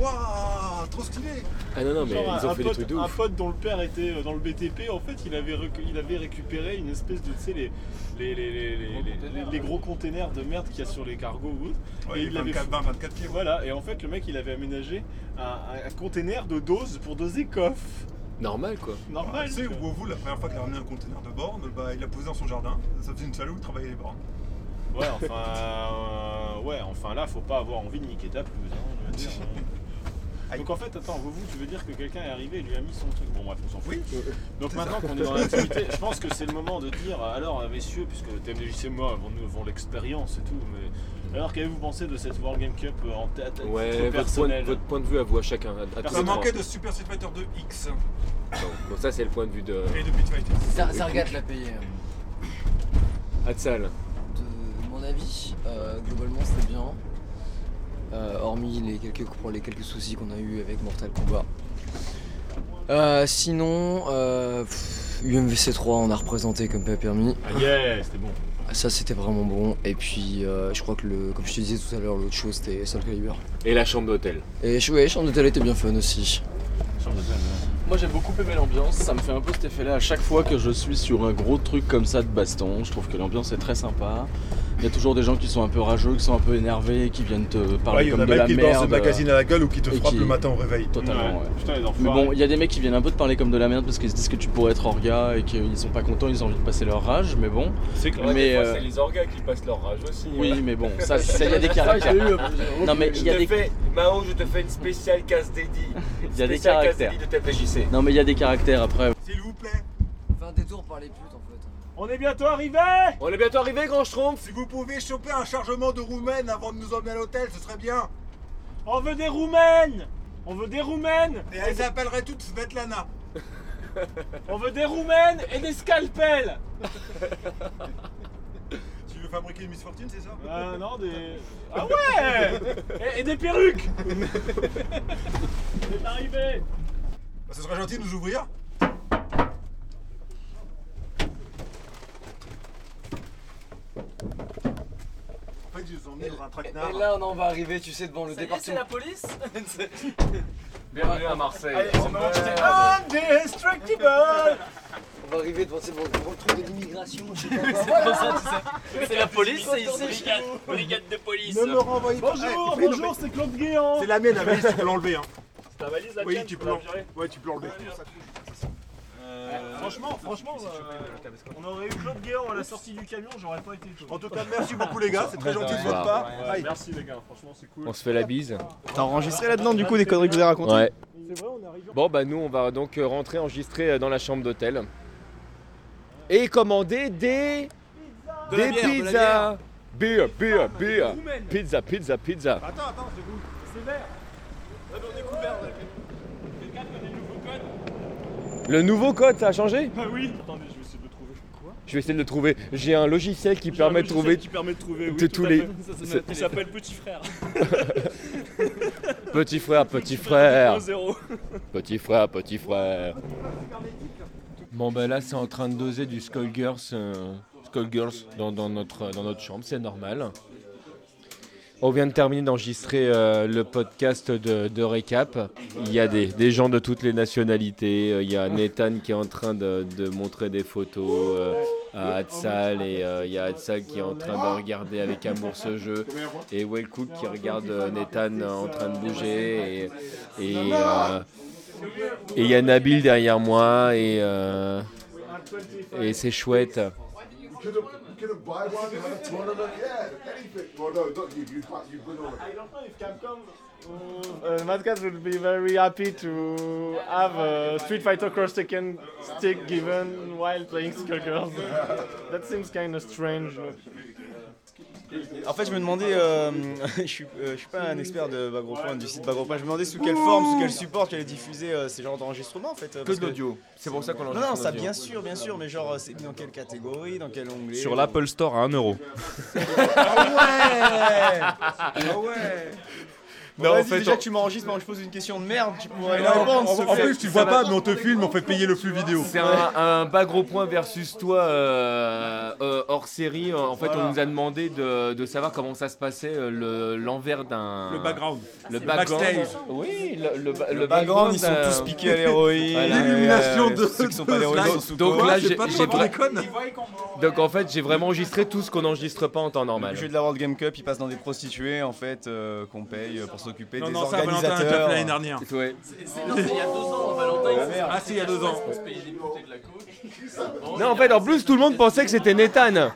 Waouh, trop stylé Ah non, non, mais Genre, ils ont un fait pote, des trucs de un ouf. pote dont le père était euh, dans le BTP, en fait, il avait, recu- il avait récupéré une espèce de, tu sais, les, les, les, les, les- les- les gros containers de merde qu'il y a sur les cargos ou autre. Ouais, et les il avait 24, 20, 24 pieds. Voilà, et en fait, le mec, il avait aménagé un, un- un container de doses pour doser coff. Normal quoi. Normal. Tu sais, Wovo, la première fois qu'il a ramené un conteneur de borne, bah, il l'a posé dans son jardin. Ça faisait une salle où il travaillait les bornes. Ouais, enfin, euh, ouais, enfin là, faut pas avoir envie de niquer ta pelouse. Hein, je veux dire. Donc en fait, attends, vous, tu veux dire que quelqu'un est arrivé et lui a mis son truc. Bon, bref, on s'en fout. Donc c'est maintenant qu'on est dans l'activité, je pense que c'est le moment de dire alors, euh, messieurs, puisque TMDJC et moi avons, nous avons l'expérience et tout, mais alors qu'avez-vous pensé de cette World Game Cup euh, en tête Ouais, votre point, personnel votre point de vue à vous à chacun. À, à Ça manquait de Super Street Fighter 2 X Bon, donc ça c'est le point de vue de et de Beat Fighter. Regarde l'a payé. Hatsal. De mon avis, euh, globalement c'était bien. Euh, hormis les quelques, pour les quelques soucis qu'on a eu avec Mortal Kombat. Euh, sinon, euh, pff, UMVC 3 on a représenté comme pas permis. Ah yeah, c'était bon. Ça c'était vraiment bon. Et puis euh, je crois que le, comme je te disais tout à l'heure, l'autre chose c'était Soul Calibur. Et la chambre d'hôtel. Et ouais, chambre d'hôtel était bien fun aussi. Moi j'ai beaucoup aimé l'ambiance, ça me fait un peu cet effet là à chaque fois que je suis sur un gros truc comme ça de baston, je trouve que l'ambiance est très sympa. Il y a toujours des gens qui sont un peu rageux, qui sont un peu énervés, qui viennent te parler Ouais, il y en comme a de la qui te balancent merde. des magazines à la gueule ou qui te frappent le matin au réveil. Totalement, Ouais. ouais. Putain, les Mais enfoirés. bon, il y a des mecs qui viennent un peu te parler comme de la merde parce qu'ils se disent que tu pourrais être orga et qu'ils sont pas contents, ils ont envie de passer leur rage, mais bon. C'est que mais, euh, c'est les orgas qui passent leur rage aussi. Oui, mais bon, ça, ça, il y a des caractères. Non, mais il y a des- te fais- Mao, je te fais une spéciale casse dédiée. Il y a des caractères. de. Non, mais il y a des caractères après. S'il vous plaît. Fais un détour par les putes. On est bientôt arrivé On est bientôt arrivé, grand Schtroumpf Si vous pouviez choper un chargement de roumaine avant de nous emmener à l'hôtel, ce serait bien. On veut des roumaines On veut des roumaines Et elles s'appelleraient toutes Svetlana. On veut des roumaines et des scalpels Tu veux fabriquer une Miss Fortune, c'est ça? Ah non, des. Ah ouais et, et des perruques C'est arrivé Bah, Ce serait gentil de nous ouvrir. Dans un traquenard. Et là on en va arriver, tu sais, devant le département. police Bienvenue à Marseille. Allez, c'est On va arriver devant, c'est bon, devant le truc de l'immigration. C'est. C'est la police, c'est ici. Brigade, de police. Ne me renvoyez pas. Bonjour, Eh, bonjour, c'est Claude Guéant. C'est la mienne, la valise, tu peux l'enlever. Hein. C'est ta valise, la Oui, peux la Ouais, tu peux l'enlever. Franchement, franchement, euh, on aurait eu Claude Guéant à la sortie du camion, j'aurais pas été. En tout cas, merci beaucoup, les gars, c'est très gentil de votre part. Merci les gars, franchement c'est cool. On se fait la bise. T'as enregistré là-dedans du coup des conneries que vous avez racontées Ouais. C'est vrai, on est arrivé. Bon bah nous on va donc euh, rentrer enregistrer euh, dans la chambre d'hôtel. Et commander des... De des de pizzas Beer, beer, beer Pizza, pizza, pizza Attends, attends, c'est vous. C'est vert. Ouais, mais on est couvert. là. Quelqu'un connaît le nouveau code Le nouveau code ça a changé Ah oui. Attendez, je vais essayer de le trouver. Quoi Je vais essayer de le trouver. J'ai un logiciel qui J'ai permet un de logiciel trouver qui permet de trouver, oui, de tout tous à les... fait. Ça, c'est notre- Il s'appelle Petit Frère. Petit frère, petit frère. 2.0. Petit frère, petit frère. Bon bah là c'est en train de doser du Skullgirls, euh, Skullgirls dans, dans notre, dans notre chambre, c'est normal. On vient de terminer d'enregistrer euh, le podcast de, de récap. Il y a des, gens de toutes les nationalités. Euh, Il y a Nathan qui est en train de, montrer des photos euh, à Hatsal et il y a Hatsal qui est en train de regarder avec amour ce jeu et Wellcook qui regarde Nathan en train de bouger et, il y a Nabil derrière moi et, et c'est chouette. You couldn't, buy one at a tournament, yeah, anything. Well, no, not you. You can't. You've been on it. I don't know if Capcom. Uh, Madcast would be very happy to have a Street Fighter Cross Tekken stick given while playing Skullgirls. that seems kind of strange. En fait, je me demandais, euh, je, suis, euh, je suis pas un expert de Bagropoint, du site Bagropoint, je me demandais sous quelle forme, sous quel support tu allais diffuser euh, ces genres d'enregistrements en fait. euh, Que parce de l'audio. C'est pour ça qu'on Non, enregistre non, en ça bien sûr, bien sûr, mais genre, c'est mis dans quelle catégorie, dans quel onglet Sur l'Apple Store à 1€. euro. Ah ouais Ah ouais Non, Bon, en fait, déjà on- que tu m'enregistres que je pose une question de merde, tu pourrais Et la là, en, répondre. plus, tu vois pas, mais on te filme, on fait payer le flux vidéo. C'est un, un bas gros point versus toi euh, euh, hors série. En fait, Voilà. on nous a demandé de, de savoir comment ça se passait euh, le- l'envers d'un. Le background. Le Le background. backstage. Oui, le, le, ba- Le background, ils sont tous piqués à l'héroïne. L'illumination de- Ceux qui sont pas l'héroïne sont Donc là, j'ai. Donc en fait, j'ai vraiment enregistré tout ce qu'on n'enregistre pas en temps normal. Le jeu de la World Game Cup, il passe dans des prostituées en fait qu'on paye pour s'occuper Non, des non, ça, Valentin organisateurs. fait l'année dernière. Ouais. Non, c'est il y a deux ans, Valentin. il s'est- Ah, si, il y a deux ans. Non, en fait, en plus, tout le monde pensait que c'était Nathan.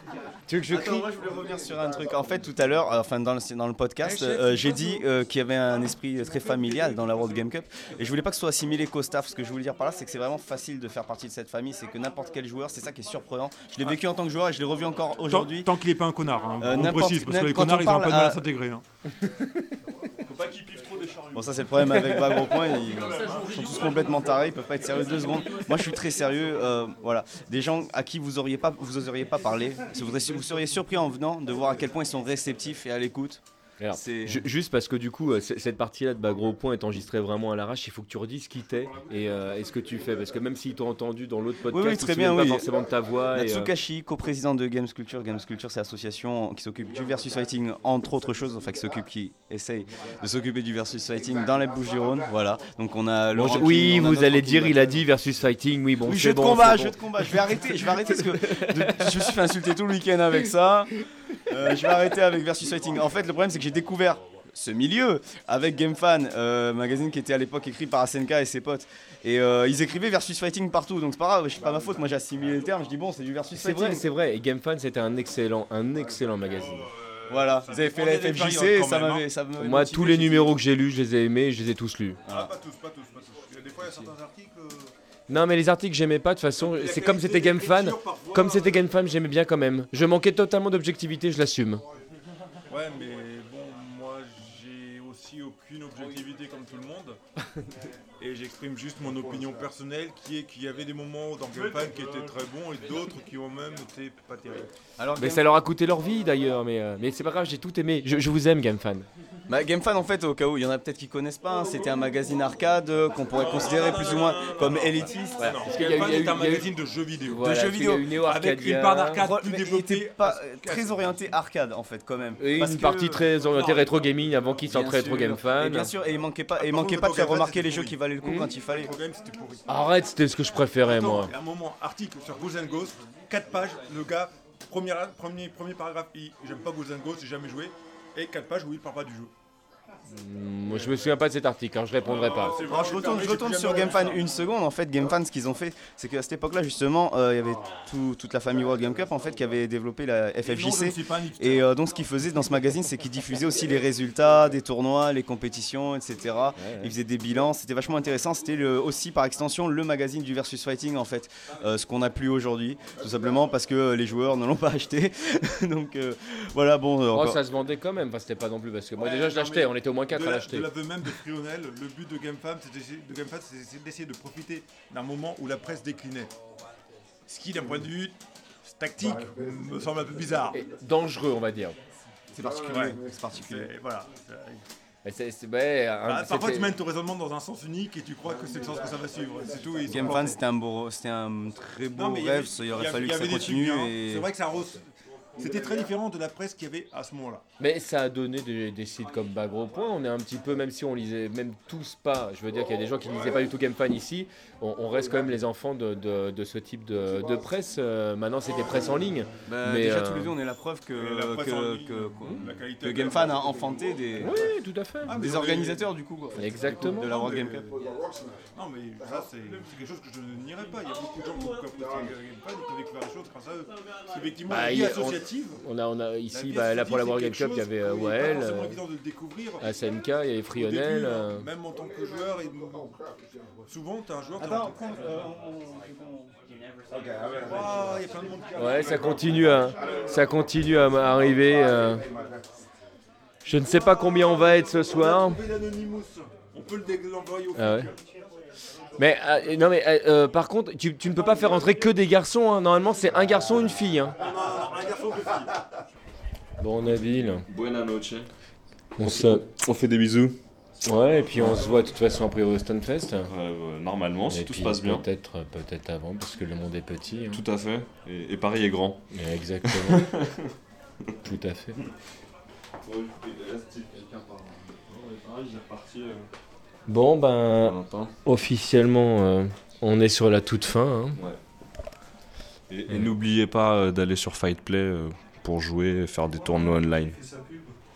Tu veux que je Attends, crie moi je voulais revenir sur un truc. En fait, tout à l'heure, euh, enfin dans le, dans le podcast, euh, j'ai dit euh, qu'il y avait un esprit très familial dans la World Game Cup. Et je voulais pas que ce soit assimilé qu'au staff. Ce que je voulais dire par là, c'est que c'est vraiment facile de faire partie de cette famille. C'est que n'importe quel joueur, c'est ça qui est surprenant. Je l'ai vécu en tant que joueur et je l'ai revu encore aujourd'hui. tant qu'il n'est pas un connard, hein. Euh, on précise, parce que les connards, ils n'ont parle pas de mal à à- s'intégrer. hein. Faut pas qu'il pive trop des charrues. Bon, ça c'est le problème avec Bagro Point, ils sont tous complètement tarés, ils peuvent pas être sérieux deux secondes. Moi je suis très sérieux, euh, voilà. Des gens à qui vous auriez pas, vous oseriez pas parler. Vous seriez surpris en venant de voir à quel point ils sont réceptifs et à l'écoute. Alors, juste parce que du coup, euh, cette partie-là de bas gros point est enregistrée vraiment à l'arrache, il faut que tu redises qui t'es et, euh, et ce que tu fais. Parce que même s'ils t'ont entendu dans l'autre podcast, Oui, oui, ils très bien, oui. pas forcément de ta voix. euh, Natsukashi, coprésident de Games Culture. Games Culture, c'est l'association qui s'occupe du versus fighting, entre autres choses, enfin qui s'occupe, qui essaye de s'occuper du versus fighting dans les Bouches-du-Rhône. Voilà. Donc on a oui, on a vous allez dire, il a dit versus fighting. Oui, bon, Oui, jeu de bon, combat, jeu de combat. Je vais arrêter, je vais arrêter parce que de- je me suis fait insulter tout le week-end avec ça. Euh, je vais arrêter avec versus fighting. En fait, le problème c'est que j'ai découvert ce milieu avec GameFan, euh, magazine qui était à l'époque écrit par Asenka et ses potes. Et euh, ils écrivaient versus fighting partout, donc c'est pas grave, c'est pas ma faute. Moi j'ai assimilé les termes, je dis bon, c'est du versus C'est fighting. vrai, c'est vrai. Et GameFan, c'était un excellent, un excellent magazine. Voilà, vous avez fait la FFJC et ça m'avait. ça m'avait Moi, tous les numéros que j'ai lus, je les ai aimés, je les ai tous lus. Ah, pas tous, pas tous, pas tous. Il y a Des fois, il y a certains articles. Non, mais les articles, j'aimais pas. De toute façon, c'est comme c'était GameFan. Comme c'était GameFan, j'aimais bien quand même. Je manquais totalement d'objectivité, je l'assume. Ouais, mais bon, moi j'ai aussi aucune objectivité comme tout le monde. Et j'exprime juste mon opinion personnelle qui est qu'il y avait des moments dans GameFan qui étaient très bons et d'autres qui ont même été pas terribles. Alors, Mais Game- ça leur a coûté leur vie d'ailleurs. Mais, euh, mais c'est pas grave, j'ai tout aimé. Je, je vous aime, GameFan. Bah, GameFan, en fait, au cas où il y en a peut-être qui connaissent pas, hein, c'était un magazine arcade euh, qu'on pourrait considérer plus ou moins comme élitiste. GameFan est un magazine de jeux vidéo. de jeux vidéo. Avec une part d'arcade plus mais il développée. était pas euh, très orienté arcade en fait quand même. Et Parce une que- partie très orientée rétro gaming avant qu'ils bien sortent rétro sûr. game fan. Et bien sûr, et il manquait pas, il manquait pas de faire remarquer les jeux qui valaient le coup pourri. quand il fallait. Game, c'était pourri. Arrête, c'était ce que je préférais moi. À un moment, article sur Ghost and Ghost, 4 pages, le gars, premier, premier, premier paragraphe, il j'aime pas Ghost and Ghost, j'ai jamais joué, et 4 pages où il parle pas du jeu. Moi, je me souviens pas de cet article, hein, je répondrai pas. Alors, je retourne, je retourne sur GameFan une seconde. En fait, GameFan, ce qu'ils ont fait, c'est qu'à cette époque-là, justement, euh, il y avait tout- toute la famille World Game Cup en fait qui avait développé la FFJC. Et euh, donc, ce qu'ils faisaient dans ce magazine, c'est qu'ils diffusaient aussi les résultats des tournois, les compétitions, etc. Ils faisaient des bilans. C'était vachement intéressant. C'était aussi, par extension, le magazine du versus fighting en fait, Euh, ce qu'on n'a plus aujourd'hui, tout simplement parce que les joueurs ne l'ont pas acheté. donc euh, voilà, bon. euh, Oh, ça se vendait quand même, enfin, c'était pas non plus parce que moi Ouais, déjà je l'achetais, mais on était au moins 4 de à la- l'acheter. De l'aveu même de Frionel, le but de GameFan, c'est d'essayer- de GameFan, c'est- c'est d'essayer de profiter d'un moment où la presse déclinait. Ce qui, d'un point de vue tactique, me semble un peu bizarre. Dangereux, on va dire. C'est particulier. Ouais. C'est particulier. C'est- Voilà. Mais c'est- c'est- ouais, un- Bah, parfois, tu mènes ton raisonnement dans un sens unique et tu crois que c'est le sens que ça va suivre. C'est tout. plantés. c'était un, beau, c'était un très beau Non, mais il y avait- rêve. il aurait y avait- fallu y que ça avait des trucs continue. bien. et- C'est vrai que ça rose- C'était très différent de la presse qu'il y avait à ce moment-là. Mais ça a donné des, des sites comme Bagro Point. On est un petit peu, même si on lisait, même tous pas, je veux dire qu'il y a des gens qui ne lisaient pas du tout GameFan ici, on, on reste quand même les enfants de, de- de ce type de, de presse. Euh, maintenant, c'est des presses en ligne. Bah, mais, déjà, euh, tous les deux, on est la preuve que, la presse que, ligne, que, la qualité que de- GameFan a enfanté des, Oui, tout à fait. Ah, des organisateurs du coup. quoi, en fait, Exactement. De la World Game Cup. Non, mais ça, c'est c'est quelque chose que je ne nierai pas. Il y a beaucoup de gens qui ont apprécié GameFan et qui ont découvert les choses grâce à eux. Parce qu'effectivement, On-. On a, on a ici, bah, là pour la World Game Cup, il y avait chose euh. SNK, il y avait Frionel. euh, Même en tant que joueur, et souvent, tu es un joueur. Attends, qui arrive. Ouais, ça continue à, ça continue à arriver. euh. Je ne sais pas combien on va être ce soir. On peut. On l'envoyer au Ah ouais. Mais euh, non mais euh, euh, par contre, tu, tu ne peux pas faire entrer que des garçons. hein. Normalement, c'est un garçon, une fille. hein. Un garçon fille. Bon, Nabil, Buena noche. on se, On fait des bisous. ouais, et puis on se voit de toute façon après au Stunfest. Euh, normalement, si Et tout se passe bien. Peut-être, euh, peut-être avant, parce que le monde est petit. hein. Tout à fait. Et, et Paris est grand. Exactement. Tout à fait. Bon ben, officiellement, euh, on est sur la toute fin. hein. Et, et n'oubliez pas euh, d'aller sur Fightplay euh, pour jouer et faire des tournois online.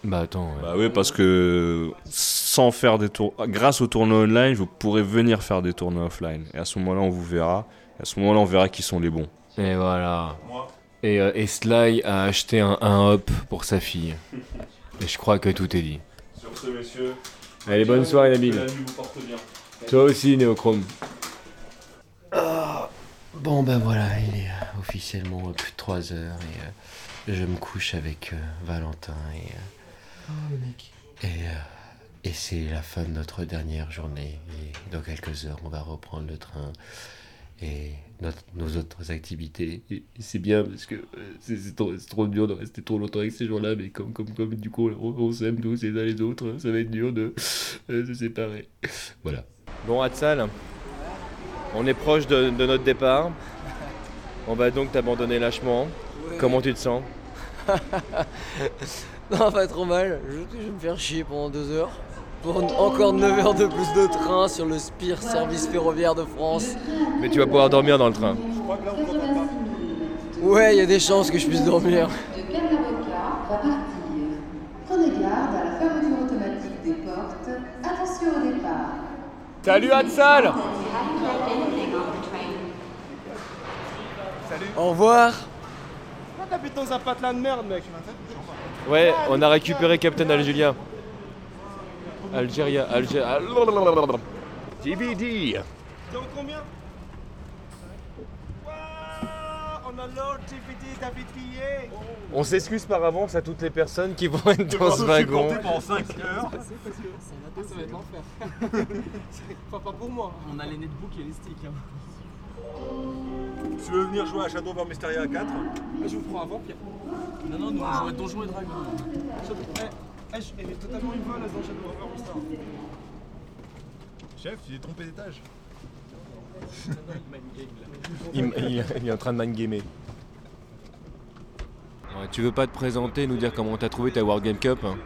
Bah attends. ouais. Bah oui, parce que sans faire des tours, grâce aux tournois online, vous pourrez venir faire des tournois offline. Et à ce moment-là, on vous verra. Et à ce moment-là, on verra qui sont les bons. Et voilà. Moi. Et, euh, et Sly a acheté un 1 hop pour sa fille. Et je crois que tout est dit. Sur ce, messieurs. Allez, bonne soirée, Nabil. Que la nuit vous porte bien. Toi aussi, Néochrome. bon, ben voilà, il est euh, officiellement euh, plus de 3 heures et euh, je me couche avec euh, Valentin et. euh, et, euh, et c'est la fin de notre dernière journée. Et dans quelques heures, on va reprendre le train et notre- nos autres activités. Et c'est bien parce que euh, c'est c'est trop, c'est trop dur de rester trop longtemps avec ces gens-là, mais comme, comme, comme du coup on, on s'aime tous les uns les autres, ça va être dur de euh, se séparer. Voilà. Bon, Hatsal, on est proche de, de notre départ. On va donc t'abandonner lâchement. Comment tu te sens? Non, pas trop mal. Je, je vais me faire chier pendant deux heures. Pour encore 9 heures de plus de train sur le Spire service ferroviaire de France. Mais tu vas pouvoir dormir dans le train. Ouais, il y a des chances que je puisse dormir. Quel avocat va partir Prenez garde à la fermeture automatique des portes. Attention au départ. Salut Hatsal Salut. Au revoir. Pourquoi t'as pété dans un patelin de merde, mec? Ouais, on a récupéré Captain Algeria. Algeria, Algeria. TBD. T'es en combien On s'excuse par avance à toutes les personnes qui vont être dans ce wagon. pendant 5 heures. Ça va être l'enfer. Enfin, pas pour moi. On a les netbooks et les sticks. hein. Tu veux venir jouer à Shadow of Mysteria 4 Je vous prends avant, Pierre. Non, non, nous on joue à Donjons et Dragons. Elle est totalement une voleuse dans Shadow of War Star. Chef, tu t'es trompé d'étage. Il, il- il est en train de man-gamer. Ouais, tu veux pas te présenter, nous dire comment t'as trouvé ta World Game Cup hein?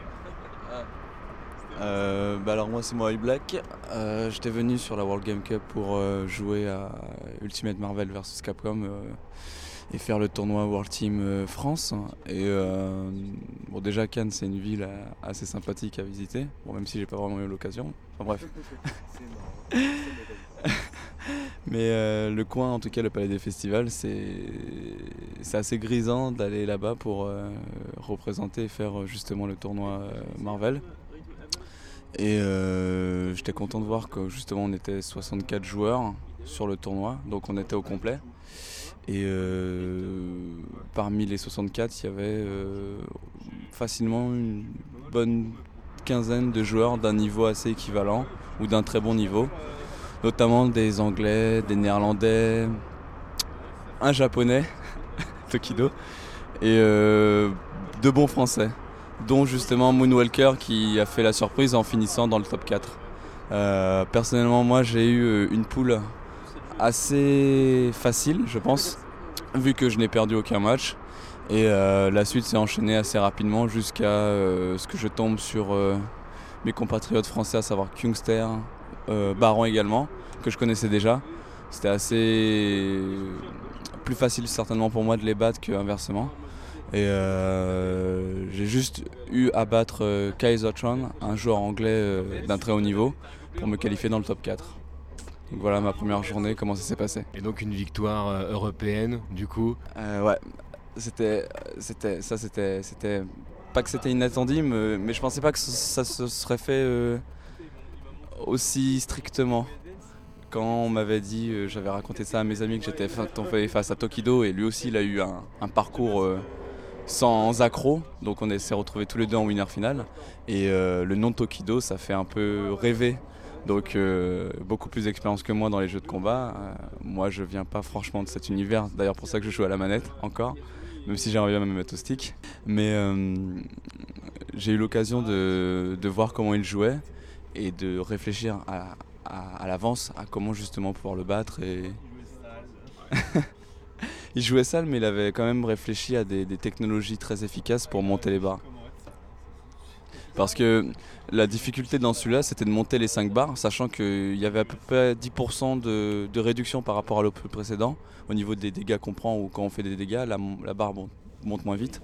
Euh, bah alors moi c'est moi Black. Euh, J'étais venu sur la World Game Cup pour euh, jouer à Ultimate Marvel vs Capcom euh, et faire le tournoi World Team euh, France. Et euh, bon déjà Cannes c'est une ville euh, assez sympathique à visiter. Même si j'ai pas vraiment eu l'occasion. Enfin bref. Mais le coin, en tout cas le Palais des Festivals, c'est assez grisant d'aller là-bas pour représenter et faire justement le tournoi Marvel. Et j'étais content de voir que justement on était 64 joueurs sur le tournoi, donc on était au complet. Et euh, parmi les 64, il y avait euh, facilement une bonne quinzaine de joueurs d'un niveau assez équivalent ou d'un très bon niveau, notamment des Anglais, des Néerlandais, un Japonais, Tokido, et euh, deux bons Français, dont justement Moonwalker qui a fait la surprise en finissant dans le top 4. Euh, personnellement, moi j'ai eu une poule assez facile, je pense, vu que je n'ai perdu aucun match. Et euh, la suite s'est enchaînée assez rapidement jusqu'à euh, ce que je tombe sur euh, mes compatriotes français, à savoir Kungster, Baron également, que je connaissais déjà. C'était assez plus facile certainement pour moi de les battre qu'inversement. Et j'ai juste eu à battre euh, Kaisertron, un joueur anglais d'un très haut niveau, pour me qualifier dans le top 4. Donc voilà ma première journée, comment ça s'est passé. Et donc une victoire euh, européenne, du coup Euh, ouais, c'était, c'était, ça c'était, c'était, pas que c'était inattendu, mais, mais je pensais pas que ça, se serait fait euh, aussi strictement. Quand on m'avait dit, euh, j'avais raconté ça à mes amis que j'étais tombé face à Tokido et lui aussi il a eu un, un parcours sans accro, donc on s'est retrouvés tous les deux en winner final. Et le nom de Tokido, ça fait un peu rêver. Donc euh, beaucoup plus d'expérience que moi dans les jeux de combat. Euh, moi je viens pas franchement de cet univers, d'ailleurs pour ça que je joue à la manette encore, même si j'arrive à me mettre au stick. Mais euh, j'ai eu l'occasion de, voir comment il jouait et de réfléchir à, l'avance à comment justement pouvoir le battre. Et... il jouait sale mais il avait quand même réfléchi à des, technologies très efficaces pour monter les barres. Parce que la difficulté dans celui-là, c'était de monter les 5 barres, sachant qu'il y avait à peu près 10% de, réduction par rapport à l'op précédent, au niveau des dégâts qu'on prend ou quand on fait des dégâts, la, barre monte moins vite.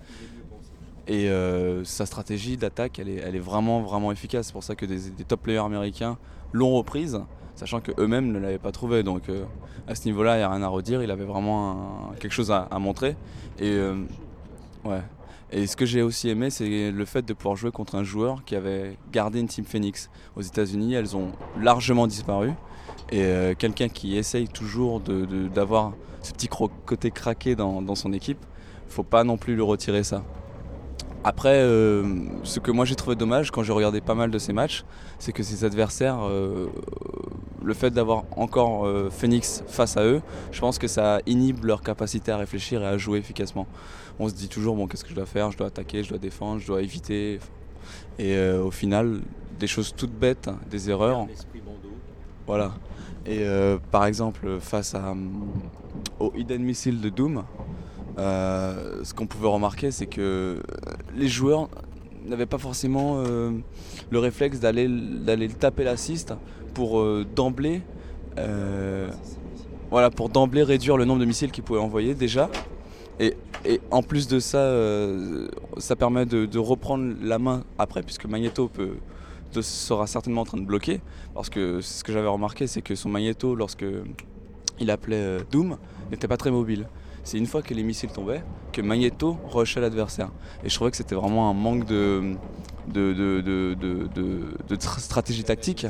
Et euh, sa stratégie d'attaque, elle est, vraiment, vraiment efficace. C'est pour ça que des, top players américains l'ont reprise, sachant qu'eux-mêmes ne l'avaient pas trouvée. Donc euh, à ce niveau-là, il n'y a rien à redire. Il avait vraiment quelque chose à, à montrer. Et euh, ouais. Et ce que j'ai aussi aimé, c'est le fait de pouvoir jouer contre un joueur qui avait gardé une Team Phoenix. Aux États-Unis, elles ont largement disparu. Et euh, quelqu'un qui essaye toujours de- de- d'avoir ce petit côté craqué dans, dans son équipe, faut pas non plus lui retirer ça. Après, euh, ce que moi j'ai trouvé dommage quand j'ai regardé pas mal de ces matchs, c'est que ses adversaires, euh, le fait d'avoir encore euh, Phoenix face à eux, je pense que ça inhibe leur capacité à réfléchir et à jouer efficacement. On se dit toujours, bon, qu'est-ce que je dois faire? Je dois attaquer, je dois défendre, je dois éviter. Et euh, au final, des choses toutes bêtes, des erreurs. Voilà. Et euh, par exemple, face à, au Hidden Missile de Doom, ce qu'on pouvait remarquer, c'est que les joueurs n'avaient pas forcément euh, le réflexe d'aller d'aller taper l'assist pour euh, d'emblée euh, voilà pour d'emblée réduire le nombre de missiles qu'ils pouvaient envoyer déjà. Et, et en plus de ça euh, ça permet de, reprendre la main après puisque Magneto sera certainement en train de bloquer. Parce que ce que j'avais remarqué c'est que son Magneto lorsque il appelait Doom n'était pas très mobile. C'est une fois que les missiles tombaient que Magneto rushait l'adversaire. Et je trouvais que c'était vraiment un manque de, de, de, de, de- de- de tr- stratégie tactique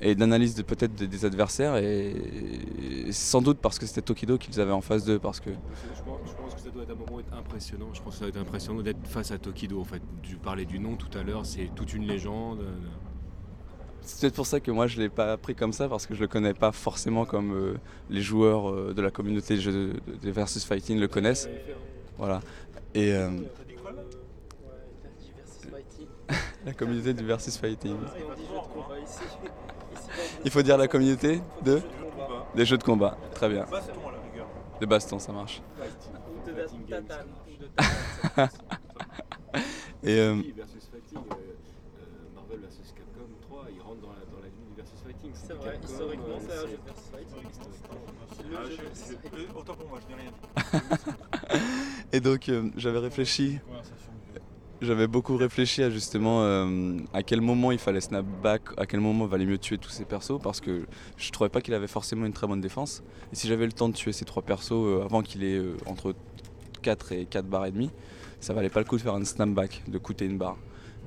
et d'analyse de, peut-être des, des adversaires. Et, et sans doute parce que c'était Tokido qu'ils avaient en face d'eux. Parce que Je pense, je pense que ça doit être un moment être impressionnant. Je pense que ça doit être impressionnant d'être face à Tokido. En fait, tu parlais du nom tout à l'heure, c'est toute une légende. c'est peut-être pour ça que moi je l'ai pas pris comme ça parce que je le connais pas forcément comme euh, les joueurs euh, de la communauté des jeux de, de versus fighting le connaissent. Voilà. Et euh, la communauté du versus fighting. Il faut dire la communauté de des jeux de combat. Très bien. Des bastons, ça marche. Et euh, versus fighting, Marvel versus Capcom 3, ils rentrent dans la, dans la ligne du versus fighting. C'est vrai, historiquement, c'est un jeu de versus fighting. Ah, je- Autant pour moi, je n'ai rien. Et donc euh, j'avais réfléchi, j'avais beaucoup réfléchi à justement euh, à quel moment il fallait snap back, à quel moment il valait mieux tuer tous ces persos parce que je trouvais pas qu'il avait forcément une très bonne défense. Et si j'avais le temps de tuer ces trois persos euh, avant qu'il ait euh, entre 4 et 4 barres et demi, ça valait pas le coup de faire un snapback, de coûter une barre.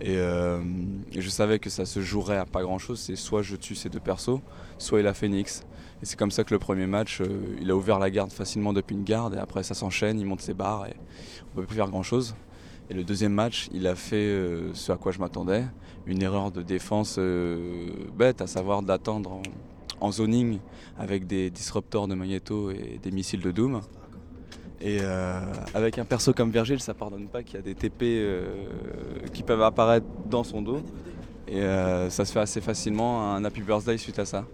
Et, je savais que ça se jouerait à pas grand chose, c'est soit je tue ces deux persos, soit il a Phoenix. Et c'est comme ça que le premier match, il a ouvert la garde facilement depuis une garde, et après ça s'enchaîne, il monte ses barres, et on peut plus faire grand chose. Et le deuxième match, il a fait euh, ce à quoi je m'attendais, une erreur de défense euh, bête, à savoir d'attendre en, zoning avec des disruptors de Magneto et des missiles de Doom. Et euh, avec un perso comme Virgile, ça pardonne pas qu'il y a des TP qui peuvent apparaître dans son dos. Et ça se fait assez facilement un Happy Birthday suite à ça.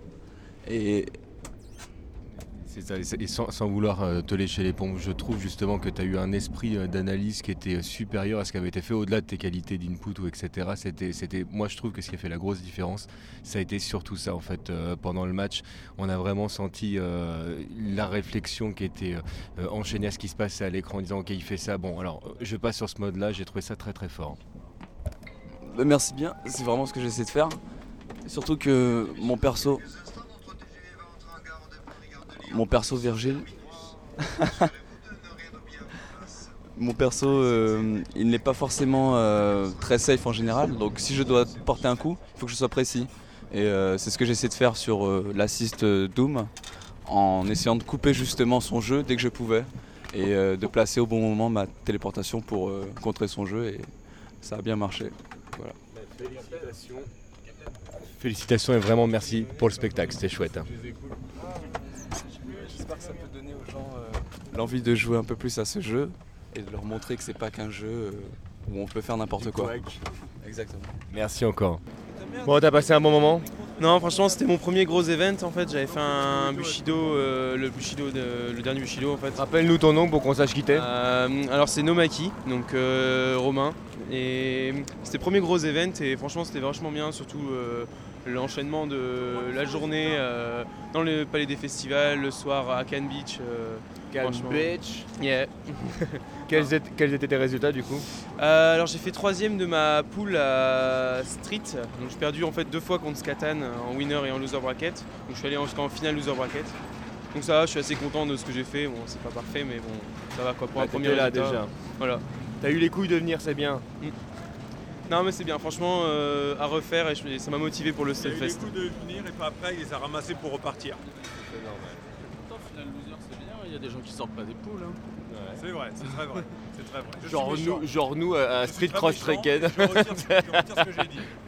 Et sans, vouloir euh, te lécher les pompes, je trouve justement que tu as eu un esprit euh, d'analyse qui était euh, supérieur à ce qui avait été fait au-delà de tes qualités d'input ou etc. Moi je trouve que ce qui a fait la grosse différence, ça a été surtout ça en fait. pendant le match, on a vraiment senti la réflexion qui était enchaînée à ce qui se passait à l'écran en disant ok il fait ça, bon alors je passe sur ce mode-là, j'ai trouvé ça très très fort. Bah, merci bien, c'est vraiment ce que j'essaie de faire. Surtout que mon perso. Mon perso Virgile. mon perso, euh, il n'est pas forcément euh, très safe en général. Donc si je dois porter un coup, il faut que je sois précis. Et euh, c'est ce que j'essaie de faire sur l'assist Doom. En essayant de couper justement son jeu dès que je pouvais. Et de placer au bon moment ma téléportation pour contrer son jeu. Et ça a bien marché. Félicitations. Félicitations et vraiment merci pour le spectacle, c'était chouette. hein. J'espère que ça peut donner aux gens euh, l'envie de jouer un peu plus à ce jeu et de leur montrer que c'est pas qu'un jeu euh, où on peut faire n'importe quoi. Exactement. Merci encore. Bon, t'as passé un bon moment Non, franchement, c'était mon premier gros event en fait. J'avais fait un Bushido, euh, le Bushido, de- le dernier Bushido en fait. Rappelle-nous ton nom pour qu'on sache qui t'es. Euh, alors c'est Nomaki, donc euh, Romain. Et c'était le premier gros event et franchement c'était vachement bien, surtout euh, l'enchaînement de la journée euh, dans le palais des festivals, le soir à Cannes Beach. euh, Cannes. Beach. Yeah. Quels étaient, quels étaient tes résultats du coup? Euh, alors j'ai fait troisième de ma poule à Street. Donc j'ai perdu en fait deux fois contre Skatan en winner et en loser bracket. Donc je suis allé jusqu'en finale loser bracket. Donc ça va, je suis assez content de ce que j'ai fait. Bon, c'est pas parfait, mais bon, ça va quoi pour Ah, un premier là résultat. déjà. Voilà. T'as eu les couilles de venir, c'est bien. Non mais c'est bien, franchement euh, à refaire et je- ça m'a motivé pour le Il a eu les coups de venir et puis après il les a ramassés pour repartir. finale loser, c'est bien, il y a des gens qui sortent pas des poules. hein. C'est vrai, c'est très vrai. C'est très vrai. Je Genre nous, genre nous à, à Street Cross Trekken. Je retire, ce- je retire ce que j'ai dit.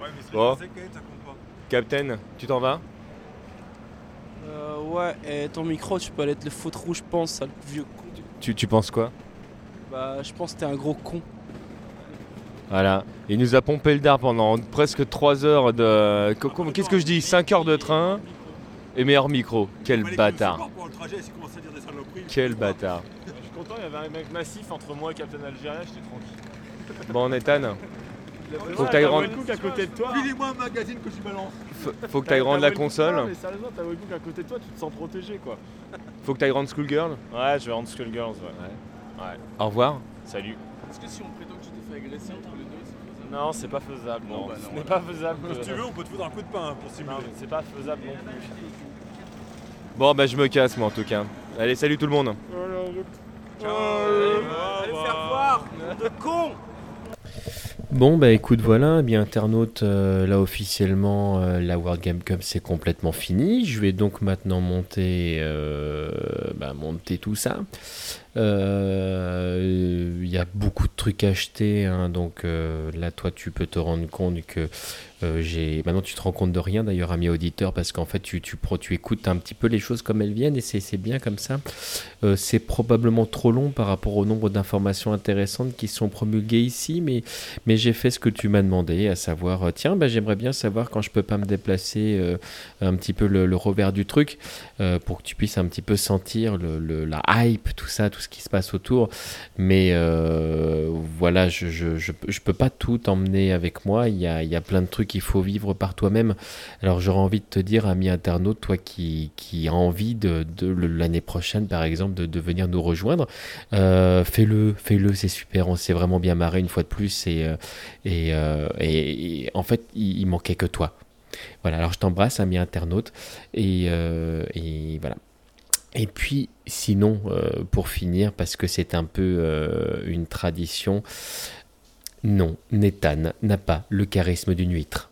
Ouais, mais Street Bon. Cross Trekken, ça compte pas. Captain, tu t'en vas? Euh, ouais, et ton micro, tu peux aller te le foutre rouge, je pense, sale vieux con. Tu, tu penses quoi? Bah, je pense que t'es un gros con. Voilà. Il nous a pompé le dard pendant presque 3 heures de. Qu'est-ce que je dis 5 heures de train et meilleur micro. Quel bâtard. Quel bâtard. Je suis content, il y avait un mec massif entre moi et Captain Algérien, j'étais tranquille. Bon, Nathan, faut que t'ailles rendre, à côté de toi. Filez-moi un magazine que je balance. faut, faut que t'ailles rendre la console. Mais sérieusement, t'as à côté de toi, tu te sens protégé quoi. Faut que t'ailles rendre Schoolgirl. Ouais, je vais rendre Skullgirls, ouais. Ouais. Au revoir. Salut. Est-ce que si on prétend agresser entre les deux, Non, c'est pas faisable, non. bah non, Ce n'est voilà. pas faisable. Si tu veux, on peut te foutre un coup de pain pour simuler. Non, c'est pas faisable non plus. Bon, bah, je me casse, moi, en tout cas. Allez, salut tout le monde. Allez faire voir, de con Bon bah écoute voilà, eh bien internaute, euh, là officiellement euh, la World Game Cup c'est complètement fini. Je vais donc maintenant monter, euh, bah, monter tout ça. Euh, Il y a beaucoup de trucs à acheter, hein, donc euh, là toi tu peux te rendre compte que euh, j'ai. Maintenant tu te rends compte de rien d'ailleurs ami auditeur parce qu'en fait tu, tu, tu écoutes un petit peu les choses comme elles viennent et c'est bien comme ça. C'est probablement trop long par rapport au nombre d'informations intéressantes qui sont promulguées ici, mais, mais j'ai fait ce que tu m'as demandé, à savoir, tiens, bah, j'aimerais bien savoir quand je peux pas me déplacer un petit peu le, revers du truc, pour que tu puisses un petit peu sentir le, le- la hype, tout ça, tout qui se passe autour. Mais euh, voilà, je, je, je, peux pas tout emmener avec moi, il y a, il y a plein de trucs qu'il faut vivre par toi-même. Alors j'aurais envie de te dire, ami internaute, toi qui, qui a envie de, de l'année prochaine, par exemple, de, venir nous rejoindre, euh, fais-le, fais-le, c'est super, on s'est vraiment bien marré une fois de plus et, euh, et, et- en fait, il, manquait que toi. Voilà, alors je t'embrasse, ami internaute, et, et voilà. Et puis, sinon, euh, pour finir, parce que c'est un peu euh, une tradition, non, Nathan n'a pas le charisme d'une huître.